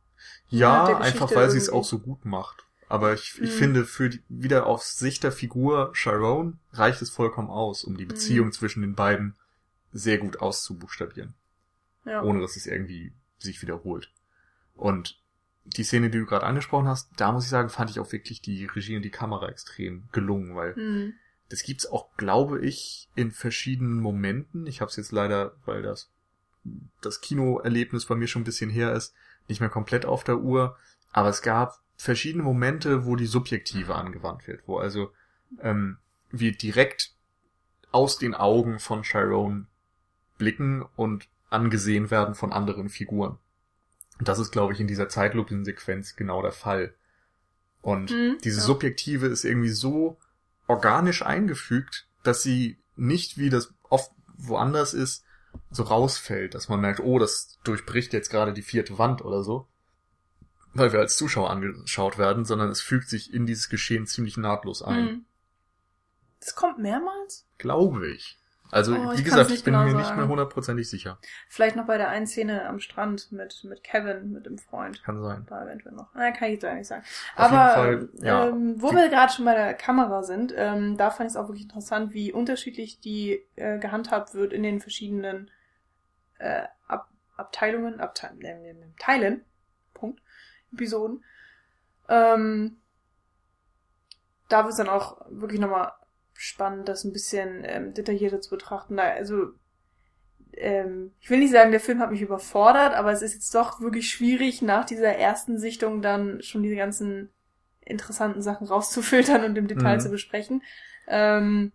Ja, einfach weil sie es auch so gut macht. Aber ich, ich Mhm. finde, für die, wieder aus Sicht der Figur Chiron reicht es vollkommen aus, um Mhm. die Beziehung zwischen den beiden sehr gut auszubuchstabieren, ja. ohne dass es irgendwie sich wiederholt. Und die Szene, die du gerade angesprochen hast, da muss ich sagen, fand ich auch wirklich die Regie und die Kamera extrem gelungen, weil Hm. das gibt's auch, glaube ich, in verschiedenen Momenten. Ich habe es jetzt leider, weil das das Kinoerlebnis bei mir schon ein bisschen her ist, nicht mehr komplett auf der Uhr. Aber es gab verschiedene Momente, wo die Subjektive angewandt wird, wo also ähm, wir direkt aus den Augen von Chiron blicken und angesehen werden von anderen Figuren. Und das ist, glaube ich, in dieser Zeitlupensequenz genau der Fall. Und Mhm, diese ja. Subjektive ist irgendwie so organisch eingefügt, dass sie nicht, wie das oft woanders ist, so rausfällt, dass man merkt, oh, das durchbricht jetzt gerade die vierte Wand oder so, weil wir als Zuschauer angeschaut werden, sondern es fügt sich in dieses Geschehen ziemlich nahtlos ein. Hm. Das kommt mehrmals? Glaube ich. Also, Oh, wie gesagt, nicht ich bin genau mir nicht sagen. mehr hundertprozentig sicher. Vielleicht noch bei der einen Szene am Strand mit, mit Kevin, mit dem Freund. Kann sein. Da eventuell noch. Na, kann ich jetzt nicht sagen. Auf Aber Fall, ja. ähm, wo wir gerade schon bei der Kamera sind, ähm, da fand ich es auch wirklich interessant, wie unterschiedlich die äh, gehandhabt wird in den verschiedenen äh, Ab Abteilungen, Abte äh, Teilen, Episoden. Ähm, da wird es dann auch wirklich nochmal spannend, das ein bisschen ähm, detaillierter zu betrachten. Also ähm, ich will nicht sagen, der Film hat mich überfordert, aber es ist jetzt doch wirklich schwierig, nach dieser ersten Sichtung dann schon diese ganzen interessanten Sachen rauszufiltern und im Detail Mhm. zu besprechen. Ähm,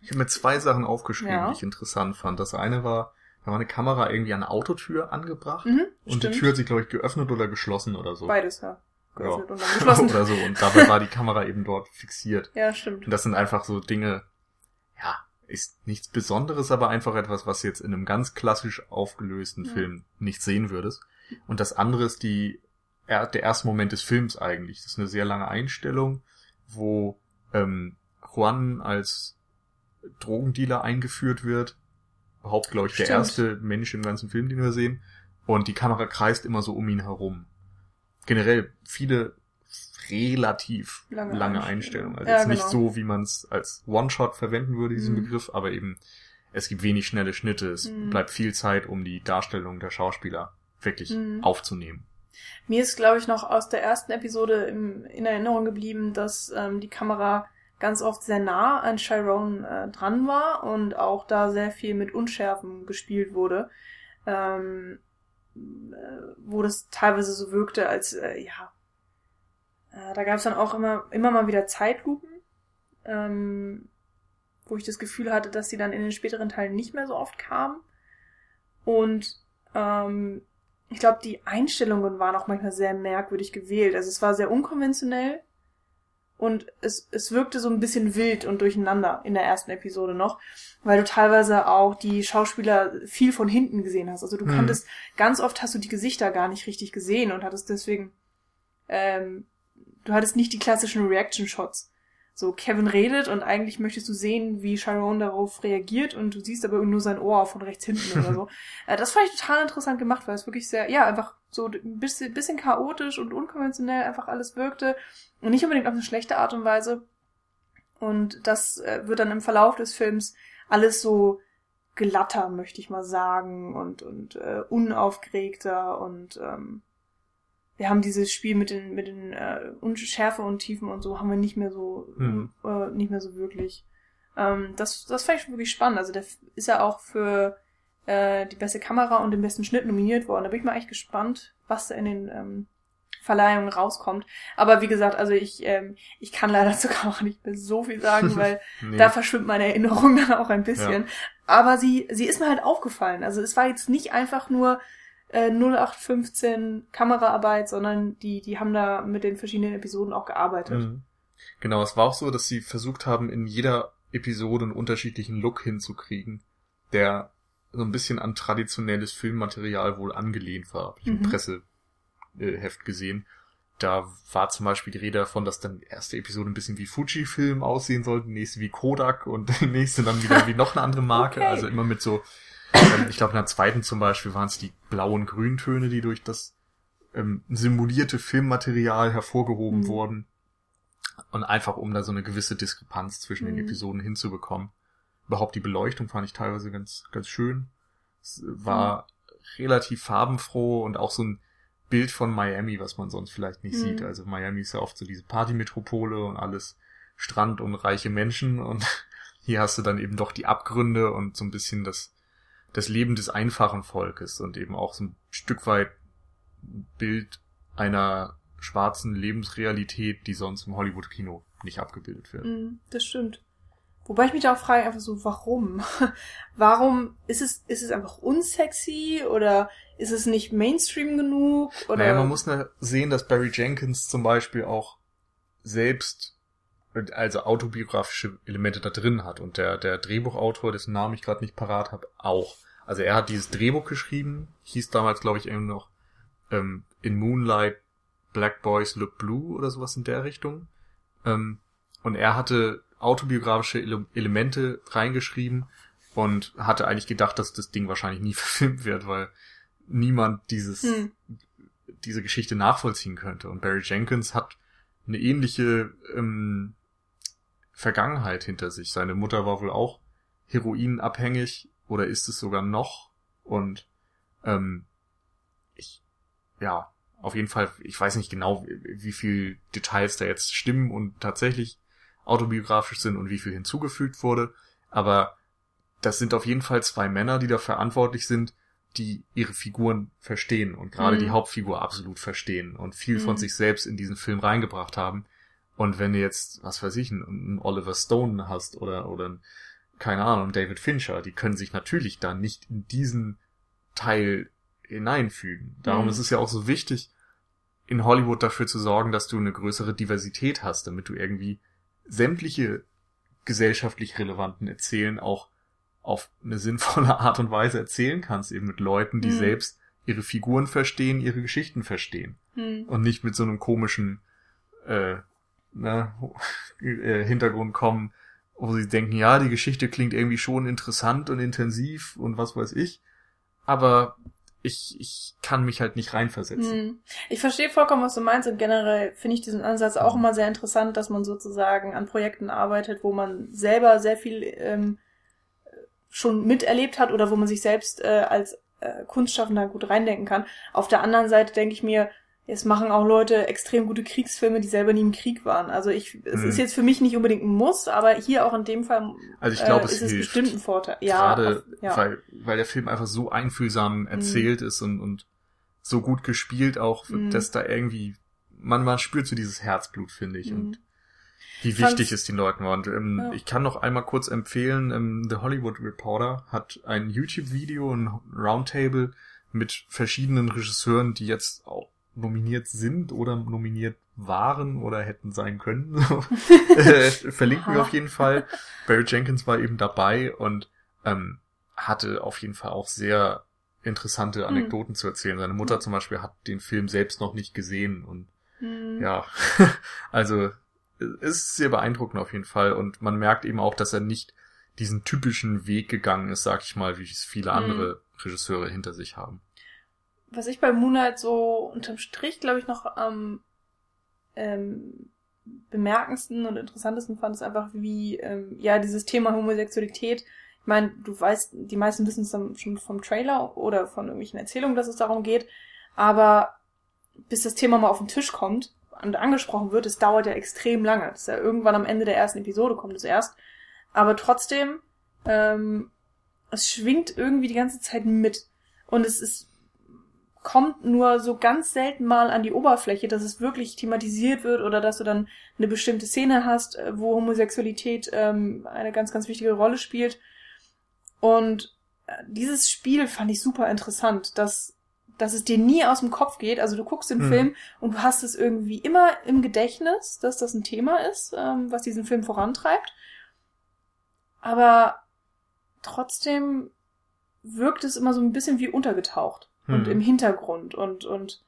Ich habe mir zwei Sachen aufgeschrieben, Ja. die ich interessant fand. Das eine war, da war eine Kamera irgendwie an der Autotür angebracht mhm, und stimmt. die Tür hat sich, glaube ich, geöffnet oder geschlossen oder so. Beides, ja. Ja. Geöffnet und dann geschlossen. oder so. Und dabei war die Kamera eben dort fixiert. ja, stimmt. Und das sind einfach so Dinge, ja, ist nichts Besonderes, aber einfach etwas, was jetzt in einem ganz klassisch aufgelösten Ja. Film nicht sehen würdest. Und das andere ist die, er- der erste Moment des Films eigentlich. Das ist eine sehr lange Einstellung, wo ähm, Juan als Drogendealer eingeführt wird. Überhaupt, glaube ich, der Stimmt. erste Mensch im ganzen Film, den wir sehen. Und die Kamera kreist immer so um ihn herum. Generell viele relativ Lange lange, Einstellungen. Also Ja, jetzt nicht genau. so, wie man es als One-Shot verwenden würde, diesen Mhm. Begriff, aber eben es gibt wenig schnelle Schnitte. Es Mhm. bleibt viel Zeit, um die Darstellung der Schauspieler wirklich Mhm. aufzunehmen. Mir ist, glaube ich, noch aus der ersten Episode im, in Erinnerung geblieben, dass ähm, die Kamera ganz oft sehr nah an Chiron äh, dran war und auch da sehr viel mit Unschärfen gespielt wurde. Ähm, äh, wo das teilweise so wirkte, als, äh, ja, äh, da gab es dann auch immer, immer mal wieder Zeitlupen, ähm, wo ich das Gefühl hatte, dass die dann in den späteren Teilen nicht mehr so oft kamen. Und ähm, ich glaube, die Einstellungen waren auch manchmal sehr merkwürdig gewählt. Also es war sehr unkonventionell und es, es wirkte so ein bisschen wild und durcheinander in der ersten Episode noch, weil du teilweise auch die Schauspieler viel von hinten gesehen hast. Also du Mhm. konntest, ganz oft hast du die Gesichter gar nicht richtig gesehen und hattest deswegen, ähm, du hattest nicht die klassischen Reaction-Shots. So, Kevin redet und eigentlich möchtest du sehen, wie Sharon darauf reagiert und du siehst aber nur sein Ohr von rechts hinten oder so. Äh, das fand ich total interessant gemacht, weil es wirklich sehr, ja, einfach so ein bisschen, bisschen chaotisch und unkonventionell einfach alles wirkte und nicht unbedingt auf eine schlechte Art und Weise. Und das äh, wird dann im Verlauf des Films alles so glatter, möchte ich mal sagen, und, und äh, unaufgeregter und ähm, wir haben dieses Spiel mit den mit den äh, Unschärfe und Tiefen und so haben wir nicht mehr so Mhm. äh, nicht mehr so wirklich. Ähm, das das fand ich schon wirklich spannend. Also der ist ja auch für äh, die beste Kamera und den besten Schnitt nominiert worden. Da bin ich mal echt gespannt, was da in den ähm, Verleihungen rauskommt. Aber wie gesagt, also ich ähm, ich kann leider zur Kamera nicht mehr so viel sagen, weil Nee. da verschwimmt meine Erinnerung dann auch ein bisschen. Aber sie, sie ist mir halt aufgefallen. Also es war jetzt nicht einfach nur äh, 0815 Kameraarbeit, sondern die, die haben da mit den verschiedenen Episoden auch gearbeitet. Mhm. Genau, es war auch so, dass sie versucht haben, in jeder Episode einen unterschiedlichen Look hinzukriegen, der so ein bisschen an traditionelles Filmmaterial wohl angelehnt war. Hab ich im Mhm. Presseheft gesehen. Da war zum Beispiel die Rede davon, dass dann die erste Episode ein bisschen wie Fujifilm aussehen sollte, die nächste wie Kodak und die nächste dann wieder wie noch eine andere Marke. Okay. Also immer mit so, ich glaube in der zweiten zum Beispiel waren es die blauen Grüntöne, die durch das ähm, simulierte Filmmaterial hervorgehoben Mhm. wurden. Und einfach um da so eine gewisse Diskrepanz zwischen den Mhm. Episoden hinzubekommen. Überhaupt die Beleuchtung fand ich teilweise ganz, ganz schön. Es war relativ farbenfroh und auch so ein Bild von Miami, was man sonst vielleicht nicht Mhm. sieht. Also Miami ist ja oft so diese Partymetropole und alles Strand und reiche Menschen und hier hast du dann eben doch die Abgründe und so ein bisschen das, das Leben des einfachen Volkes und eben auch so ein Stück weit Bild einer schwarzen Lebensrealität, die sonst im Hollywood-Kino nicht abgebildet wird. Mhm, das stimmt. Wobei ich mich da auch frage, einfach so, warum? warum ist es, ist es einfach unsexy oder ist es nicht Mainstream genug? Oder Naja, man muss sehen, dass Barry Jenkins zum Beispiel auch selbst also autobiografische Elemente da drin hat und der, der Drehbuchautor, dessen Namen ich gerade nicht parat habe, auch. Also er hat dieses Drehbuch geschrieben, hieß damals, glaube ich, eben noch ähm, In Moonlight Black Boys Look Blue oder sowas in der Richtung. Ähm, und er hatte autobiografische Ele Elemente reingeschrieben und hatte eigentlich gedacht, dass das Ding wahrscheinlich nie verfilmt wird, weil niemand dieses, Hm. diese Geschichte nachvollziehen könnte. Und Barry Jenkins hat eine ähnliche ähm, Vergangenheit hinter sich. Seine Mutter war wohl auch heroinabhängig oder ist es sogar noch. Und ähm, ich, ja, auf jeden Fall, ich weiß nicht genau, wie viel Details da jetzt stimmen und tatsächlich autobiografisch sind und wie viel hinzugefügt wurde. Aber das sind auf jeden Fall zwei Männer, die da verantwortlich sind, die ihre Figuren verstehen und gerade Mhm. die Hauptfigur absolut verstehen und viel von Mhm. sich selbst in diesen Film reingebracht haben. Und wenn du jetzt, was weiß ich, einen, Oliver Stone hast oder, oder keine Ahnung, David Fincher, die können sich natürlich da nicht in diesen Teil hineinfügen. Darum Mhm. ist es ja auch so wichtig, in Hollywood dafür zu sorgen, dass du eine größere Diversität hast, damit du irgendwie sämtliche gesellschaftlich relevanten Erzählen auch auf eine sinnvolle Art und Weise erzählen kannst, eben mit Leuten, die Mhm. selbst ihre Figuren verstehen, ihre Geschichten verstehen Hm. und nicht mit so einem komischen äh, ne, äh, Hintergrund kommen, wo sie denken, ja, die Geschichte klingt irgendwie schon interessant und intensiv und was weiß ich, aber ich, ich kann mich halt nicht reinversetzen. Hm. Ich verstehe vollkommen, was du meinst und generell finde ich diesen Ansatz auch immer sehr interessant, dass man sozusagen an Projekten arbeitet, wo man selber sehr viel ähm, schon miterlebt hat oder wo man sich selbst äh, als äh, Kunstschaffender gut reindenken kann. Auf der anderen Seite denke ich mir, es machen auch Leute extrem gute Kriegsfilme, die selber nie im Krieg waren. Also ich, es Mhm. ist jetzt für mich nicht unbedingt ein Muss, aber hier auch in dem Fall Also ich glaube, äh, es ist es hilft. bestimmt ein Vorteil. Ja, Gerade auf, ja. Mhm. weil, weil der Film einfach so einfühlsam erzählt ist und, und so gut gespielt auch, Mhm. dass da irgendwie, man, man spürt so dieses Herzblut, finde ich. Mhm. Und wie Ich fand's- wichtig es den Leuten war. Und ähm, Ja. ich kann noch einmal kurz empfehlen, ähm, The Hollywood Reporter hat ein YouTube-Video, ein Roundtable mit verschiedenen Regisseuren, die jetzt auch nominiert sind oder nominiert waren oder hätten sein können. äh, verlinken wir auf jeden Fall. Barry Jenkins war eben dabei und ähm, hatte auf jeden Fall auch sehr interessante Anekdoten zu erzählen. Seine Mutter zum Beispiel hat den Film selbst noch nicht gesehen und Hm. ja, also es ist sehr beeindruckend auf jeden Fall und man merkt eben auch, dass er nicht diesen typischen Weg gegangen ist, sag ich mal, wie es viele Mhm. andere Regisseure hinter sich haben. Was ich bei Moonlight so unterm Strich, glaube ich, noch am ähm, bemerkendsten und interessantesten fand, ist einfach, wie ähm, ja dieses Thema Homosexualität. Ich meine, du weißt, die meisten wissen es dann schon vom Trailer oder von irgendwelchen Erzählungen, dass es darum geht, aber bis das Thema mal auf den Tisch kommt und angesprochen wird, es dauert ja extrem lange. Das ist ja irgendwann am Ende der ersten Episode kommt es erst. Aber trotzdem, ähm, es schwingt irgendwie die ganze Zeit mit. Und es ist kommt nur so ganz selten mal an die Oberfläche, dass es wirklich thematisiert wird oder dass du dann eine bestimmte Szene hast, äh, wo Homosexualität ähm, eine ganz, ganz wichtige Rolle spielt. Und äh, dieses Spiel fand ich super interessant, dass, dass es dir nie aus dem Kopf geht. Also du guckst den Mhm. Film und du hast es irgendwie immer im Gedächtnis, dass das ein Thema ist, ähm, was diesen Film vorantreibt. Aber trotzdem wirkt es immer so ein bisschen wie untergetaucht und Hm. im Hintergrund und und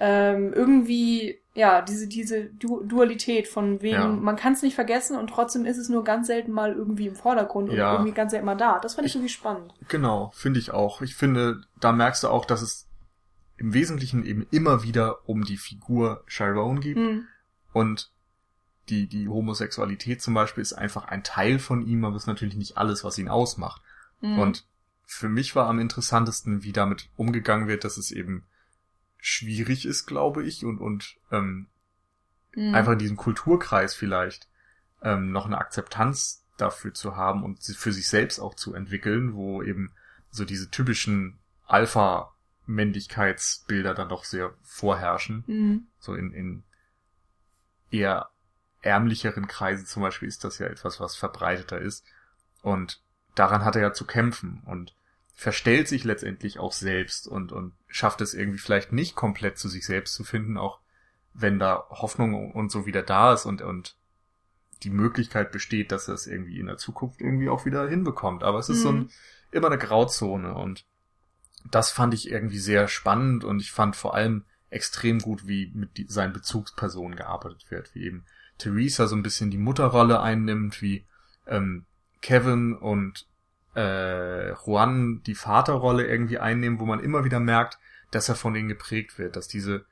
ähm, irgendwie ja diese diese du Dualität von wegen Ja. man kann es nicht vergessen und trotzdem ist es nur ganz selten mal irgendwie im Vordergrund Ja. und irgendwie ganz selten mal da. Das fand ich irgendwie spannend. Genau, finde ich auch. Ich finde, da merkst du auch, dass es im Wesentlichen eben immer wieder um die Figur Chiron geht Hm. und die, die Homosexualität zum Beispiel ist einfach ein Teil von ihm, aber ist natürlich nicht alles, was ihn ausmacht. Hm. Und für mich war am interessantesten, wie damit umgegangen wird, dass es eben schwierig ist, glaube ich, und, und ähm, Hm. einfach in diesem Kulturkreis vielleicht ähm, noch eine Akzeptanz dafür zu haben und sie für sich selbst auch zu entwickeln, wo eben so diese typischen Alpha-Männlichkeitsbilder dann doch sehr vorherrschen. Hm. So in, in eher ärmlicheren Kreisen zum Beispiel ist das ja etwas, was verbreiteter ist. Und daran hat er ja zu kämpfen und verstellt sich letztendlich auch selbst und, und schafft es irgendwie vielleicht nicht komplett zu sich selbst zu finden, auch wenn da Hoffnung und so wieder da ist und, und die Möglichkeit besteht, dass er es irgendwie in der Zukunft irgendwie auch wieder hinbekommt. Aber es ist so ein, Mhm. immer eine Grauzone und das fand ich irgendwie sehr spannend und ich fand vor allem extrem gut, wie mit die, seinen Bezugspersonen gearbeitet wird, wie eben Theresa so ein bisschen die Mutterrolle einnimmt, wie ähm, Kevin und äh, Juan die Vaterrolle irgendwie einnehmen, wo man immer wieder merkt, dass er von denen geprägt wird, dass diese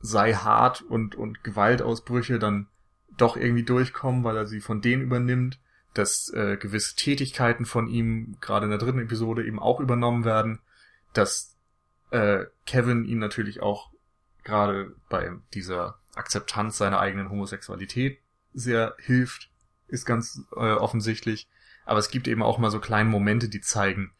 sei hart und, und Gewaltausbrüche dann doch irgendwie durchkommen, weil er sie von denen übernimmt, dass äh, gewisse Tätigkeiten von ihm gerade in der dritten Episode eben auch übernommen werden, dass äh, Kevin ihm natürlich auch gerade bei dieser Akzeptanz seiner eigenen Homosexualität sehr hilft, ist ganz äh, offensichtlich. Aber es gibt eben auch mal so kleine Momente, die zeigen,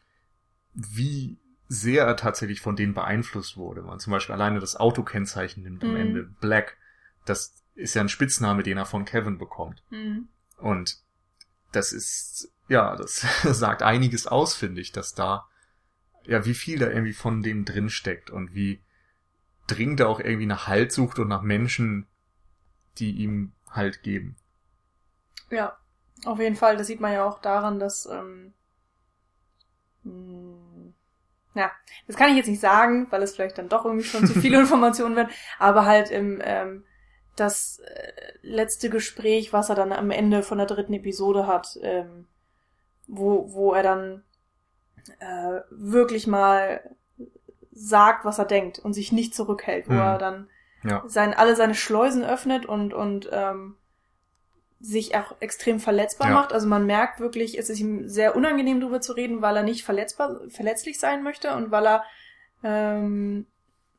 wie sehr er tatsächlich von denen beeinflusst wurde. Man zum Beispiel alleine das Autokennzeichen nimmt am Mhm. Ende, Black. Das ist ja ein Spitzname, den er von Kevin bekommt. Hm. Und das ist, ja, das sagt einiges aus, finde ich, dass da, ja, wie viel da irgendwie von dem drin steckt und wie dringend er auch irgendwie nach Halt sucht und nach Menschen, die ihm Halt geben. Ja, Auf jeden Fall, das sieht man ja auch daran, dass, ähm, mh, ja, das kann ich jetzt nicht sagen, weil es vielleicht dann doch irgendwie schon zu viele Informationen werden, aber halt im, ähm, das äh, letzte Gespräch, was er dann am Ende von der dritten Episode hat, ähm, wo, wo er dann äh, wirklich mal sagt, was er denkt und sich nicht zurückhält, wo Mhm. er dann Ja. sein, alle seine Schleusen öffnet und, und ähm, sich auch extrem verletzbar Ja. macht. Also man merkt wirklich, es ist ihm sehr unangenehm darüber zu reden, weil er nicht verletzbar, verletzlich sein möchte und weil er ähm,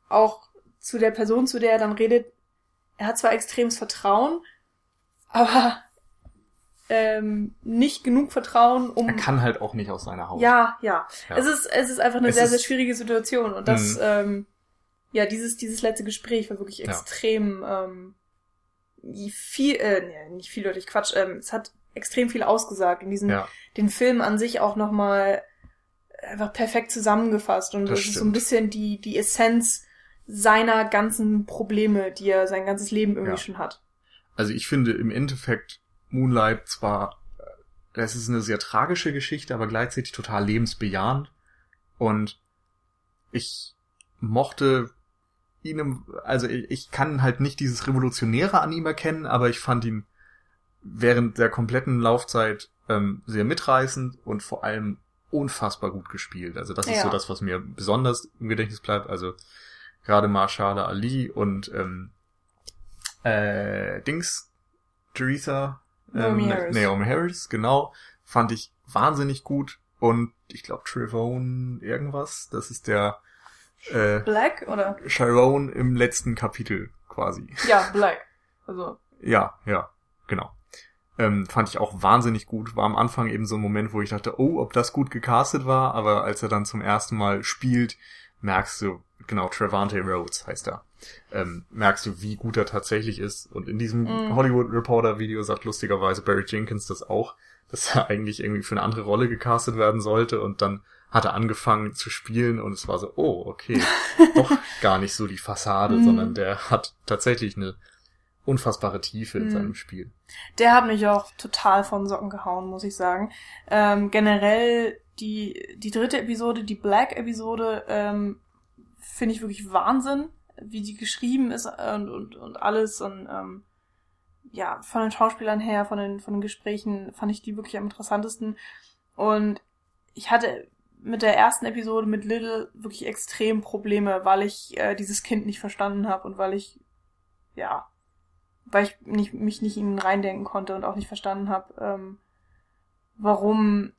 auch zu der Person, zu der er dann redet, er hat zwar extremes Vertrauen, aber ähm, nicht genug Vertrauen, um Er kann halt auch nicht aus seiner Haut. ja, ja, Ja. Es ist es ist einfach eine Es sehr sehr schwierige Situation und das Mhm. ähm, ja dieses dieses letzte Gespräch war wirklich Ja. extrem ähm, viel äh, nee, nicht vieldeutig Quatsch ähm, es hat extrem viel ausgesagt und diesen Ja. den Film an sich auch noch mal einfach perfekt zusammengefasst und Das es ist so ein bisschen die die Essenz seiner ganzen Probleme, die er sein ganzes Leben irgendwie Ja. schon hat. Also ich finde im Endeffekt Moonlight zwar, äh, das ist eine sehr tragische Geschichte, aber gleichzeitig total lebensbejahend. Und ich mochte ihn, im, also ich, kann halt nicht dieses Revolutionäre an ihm erkennen, aber ich fand ihn während der kompletten Laufzeit ähm, sehr mitreißend und vor allem unfassbar gut gespielt. Also das ist Ja. so das, was mir besonders im Gedächtnis bleibt. Also gerade Marshala Ali und ähm, äh, Dings, Teresa, Naomi ähm, Harris. Naomi Harris, genau, fand ich wahnsinnig gut. Und ich glaube Trevone irgendwas, das ist der äh, Black oder? Chiron im letzten Kapitel quasi. Ja, Black. Also Ja, ja, genau. Ähm, fand ich auch wahnsinnig gut. War am Anfang eben so ein Moment, wo ich dachte, oh, ob das gut gecastet war, aber als er dann zum ersten Mal spielt, merkst du, genau, Trevante Rhodes heißt er, ähm, merkst du, wie gut er tatsächlich ist. Und in diesem Mm. Hollywood Reporter Video sagt lustigerweise Barry Jenkins das auch, dass er eigentlich irgendwie für eine andere Rolle gecastet werden sollte und dann hat er angefangen zu spielen und es war so, oh, okay, doch gar nicht so die Fassade, Mm. sondern der hat tatsächlich eine unfassbare Tiefe in Mm. seinem Spiel. Der hat mich auch total von Socken gehauen, muss ich sagen. Ähm, generell die, die dritte Episode, die Black-Episode, ähm, finde ich wirklich Wahnsinn, wie die geschrieben ist und, und, und alles. Und ähm, ja, von den Schauspielern her, von den, von den Gesprächen fand ich die wirklich am interessantesten. Und ich hatte mit der ersten Episode mit Little wirklich extrem Probleme, weil ich äh, dieses Kind nicht verstanden habe und weil ich, ja, weil ich nicht, mich nicht in ihn reindenken konnte und auch nicht verstanden habe, ähm, warum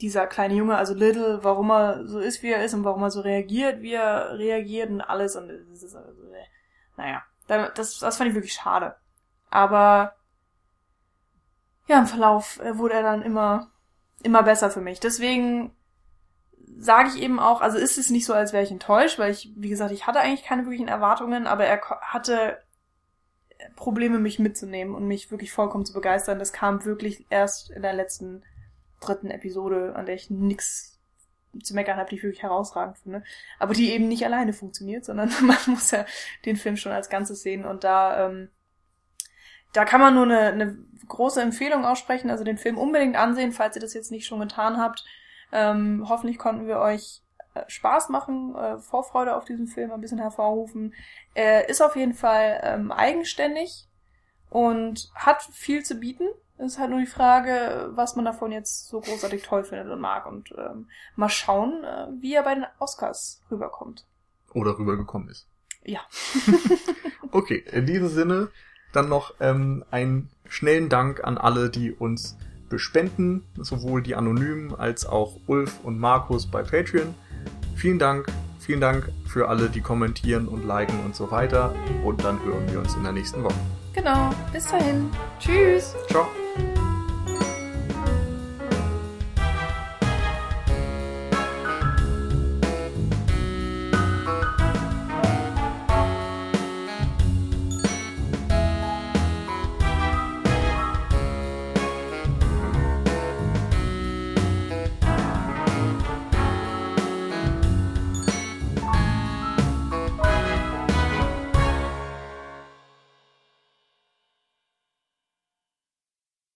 dieser kleine Junge, also Little, warum er so ist, wie er ist und warum er so reagiert, wie er reagiert und alles und das ist also, äh, naja, da- das, das fand ich wirklich schade. Aber ja, im Verlauf äh, wurde er dann immer, immer besser für mich. Deswegen sage ich eben auch, also ist es nicht so, als wäre ich enttäuscht, weil ich, wie gesagt, ich hatte eigentlich keine wirklichen Erwartungen, aber er hatte Probleme, mich mitzunehmen und mich wirklich vollkommen zu begeistern. Das kam wirklich erst in der letzten dritten Episode, an der ich nix zu meckern habe, die ich wirklich herausragend finde. Aber die eben nicht alleine funktioniert, sondern man muss ja den Film schon als Ganzes sehen und da, ähm, da kann man nur eine, eine große Empfehlung aussprechen, also den Film unbedingt ansehen, falls ihr das jetzt nicht schon getan habt. Ähm, hoffentlich konnten wir euch äh, Spaß machen, äh, Vorfreude auf diesen Film ein bisschen hervorrufen. Er ist auf jeden Fall ähm, eigenständig und hat viel zu bieten. Es ist halt nur die Frage, was man davon jetzt so großartig toll findet und mag. Und ähm, mal schauen, äh, wie er bei den Oscars rüberkommt. Oder rübergekommen ist. Ja. Okay, in diesem Sinne dann noch ähm, einen schnellen Dank an alle, die uns bespenden, sowohl die Anonymen als auch Ulf und Markus bei Patreon. Vielen Dank, vielen Dank für alle, die kommentieren und liken und so weiter. Und dann hören wir uns in der nächsten Woche. Genau. Bis dahin. Tschüss. Ciao.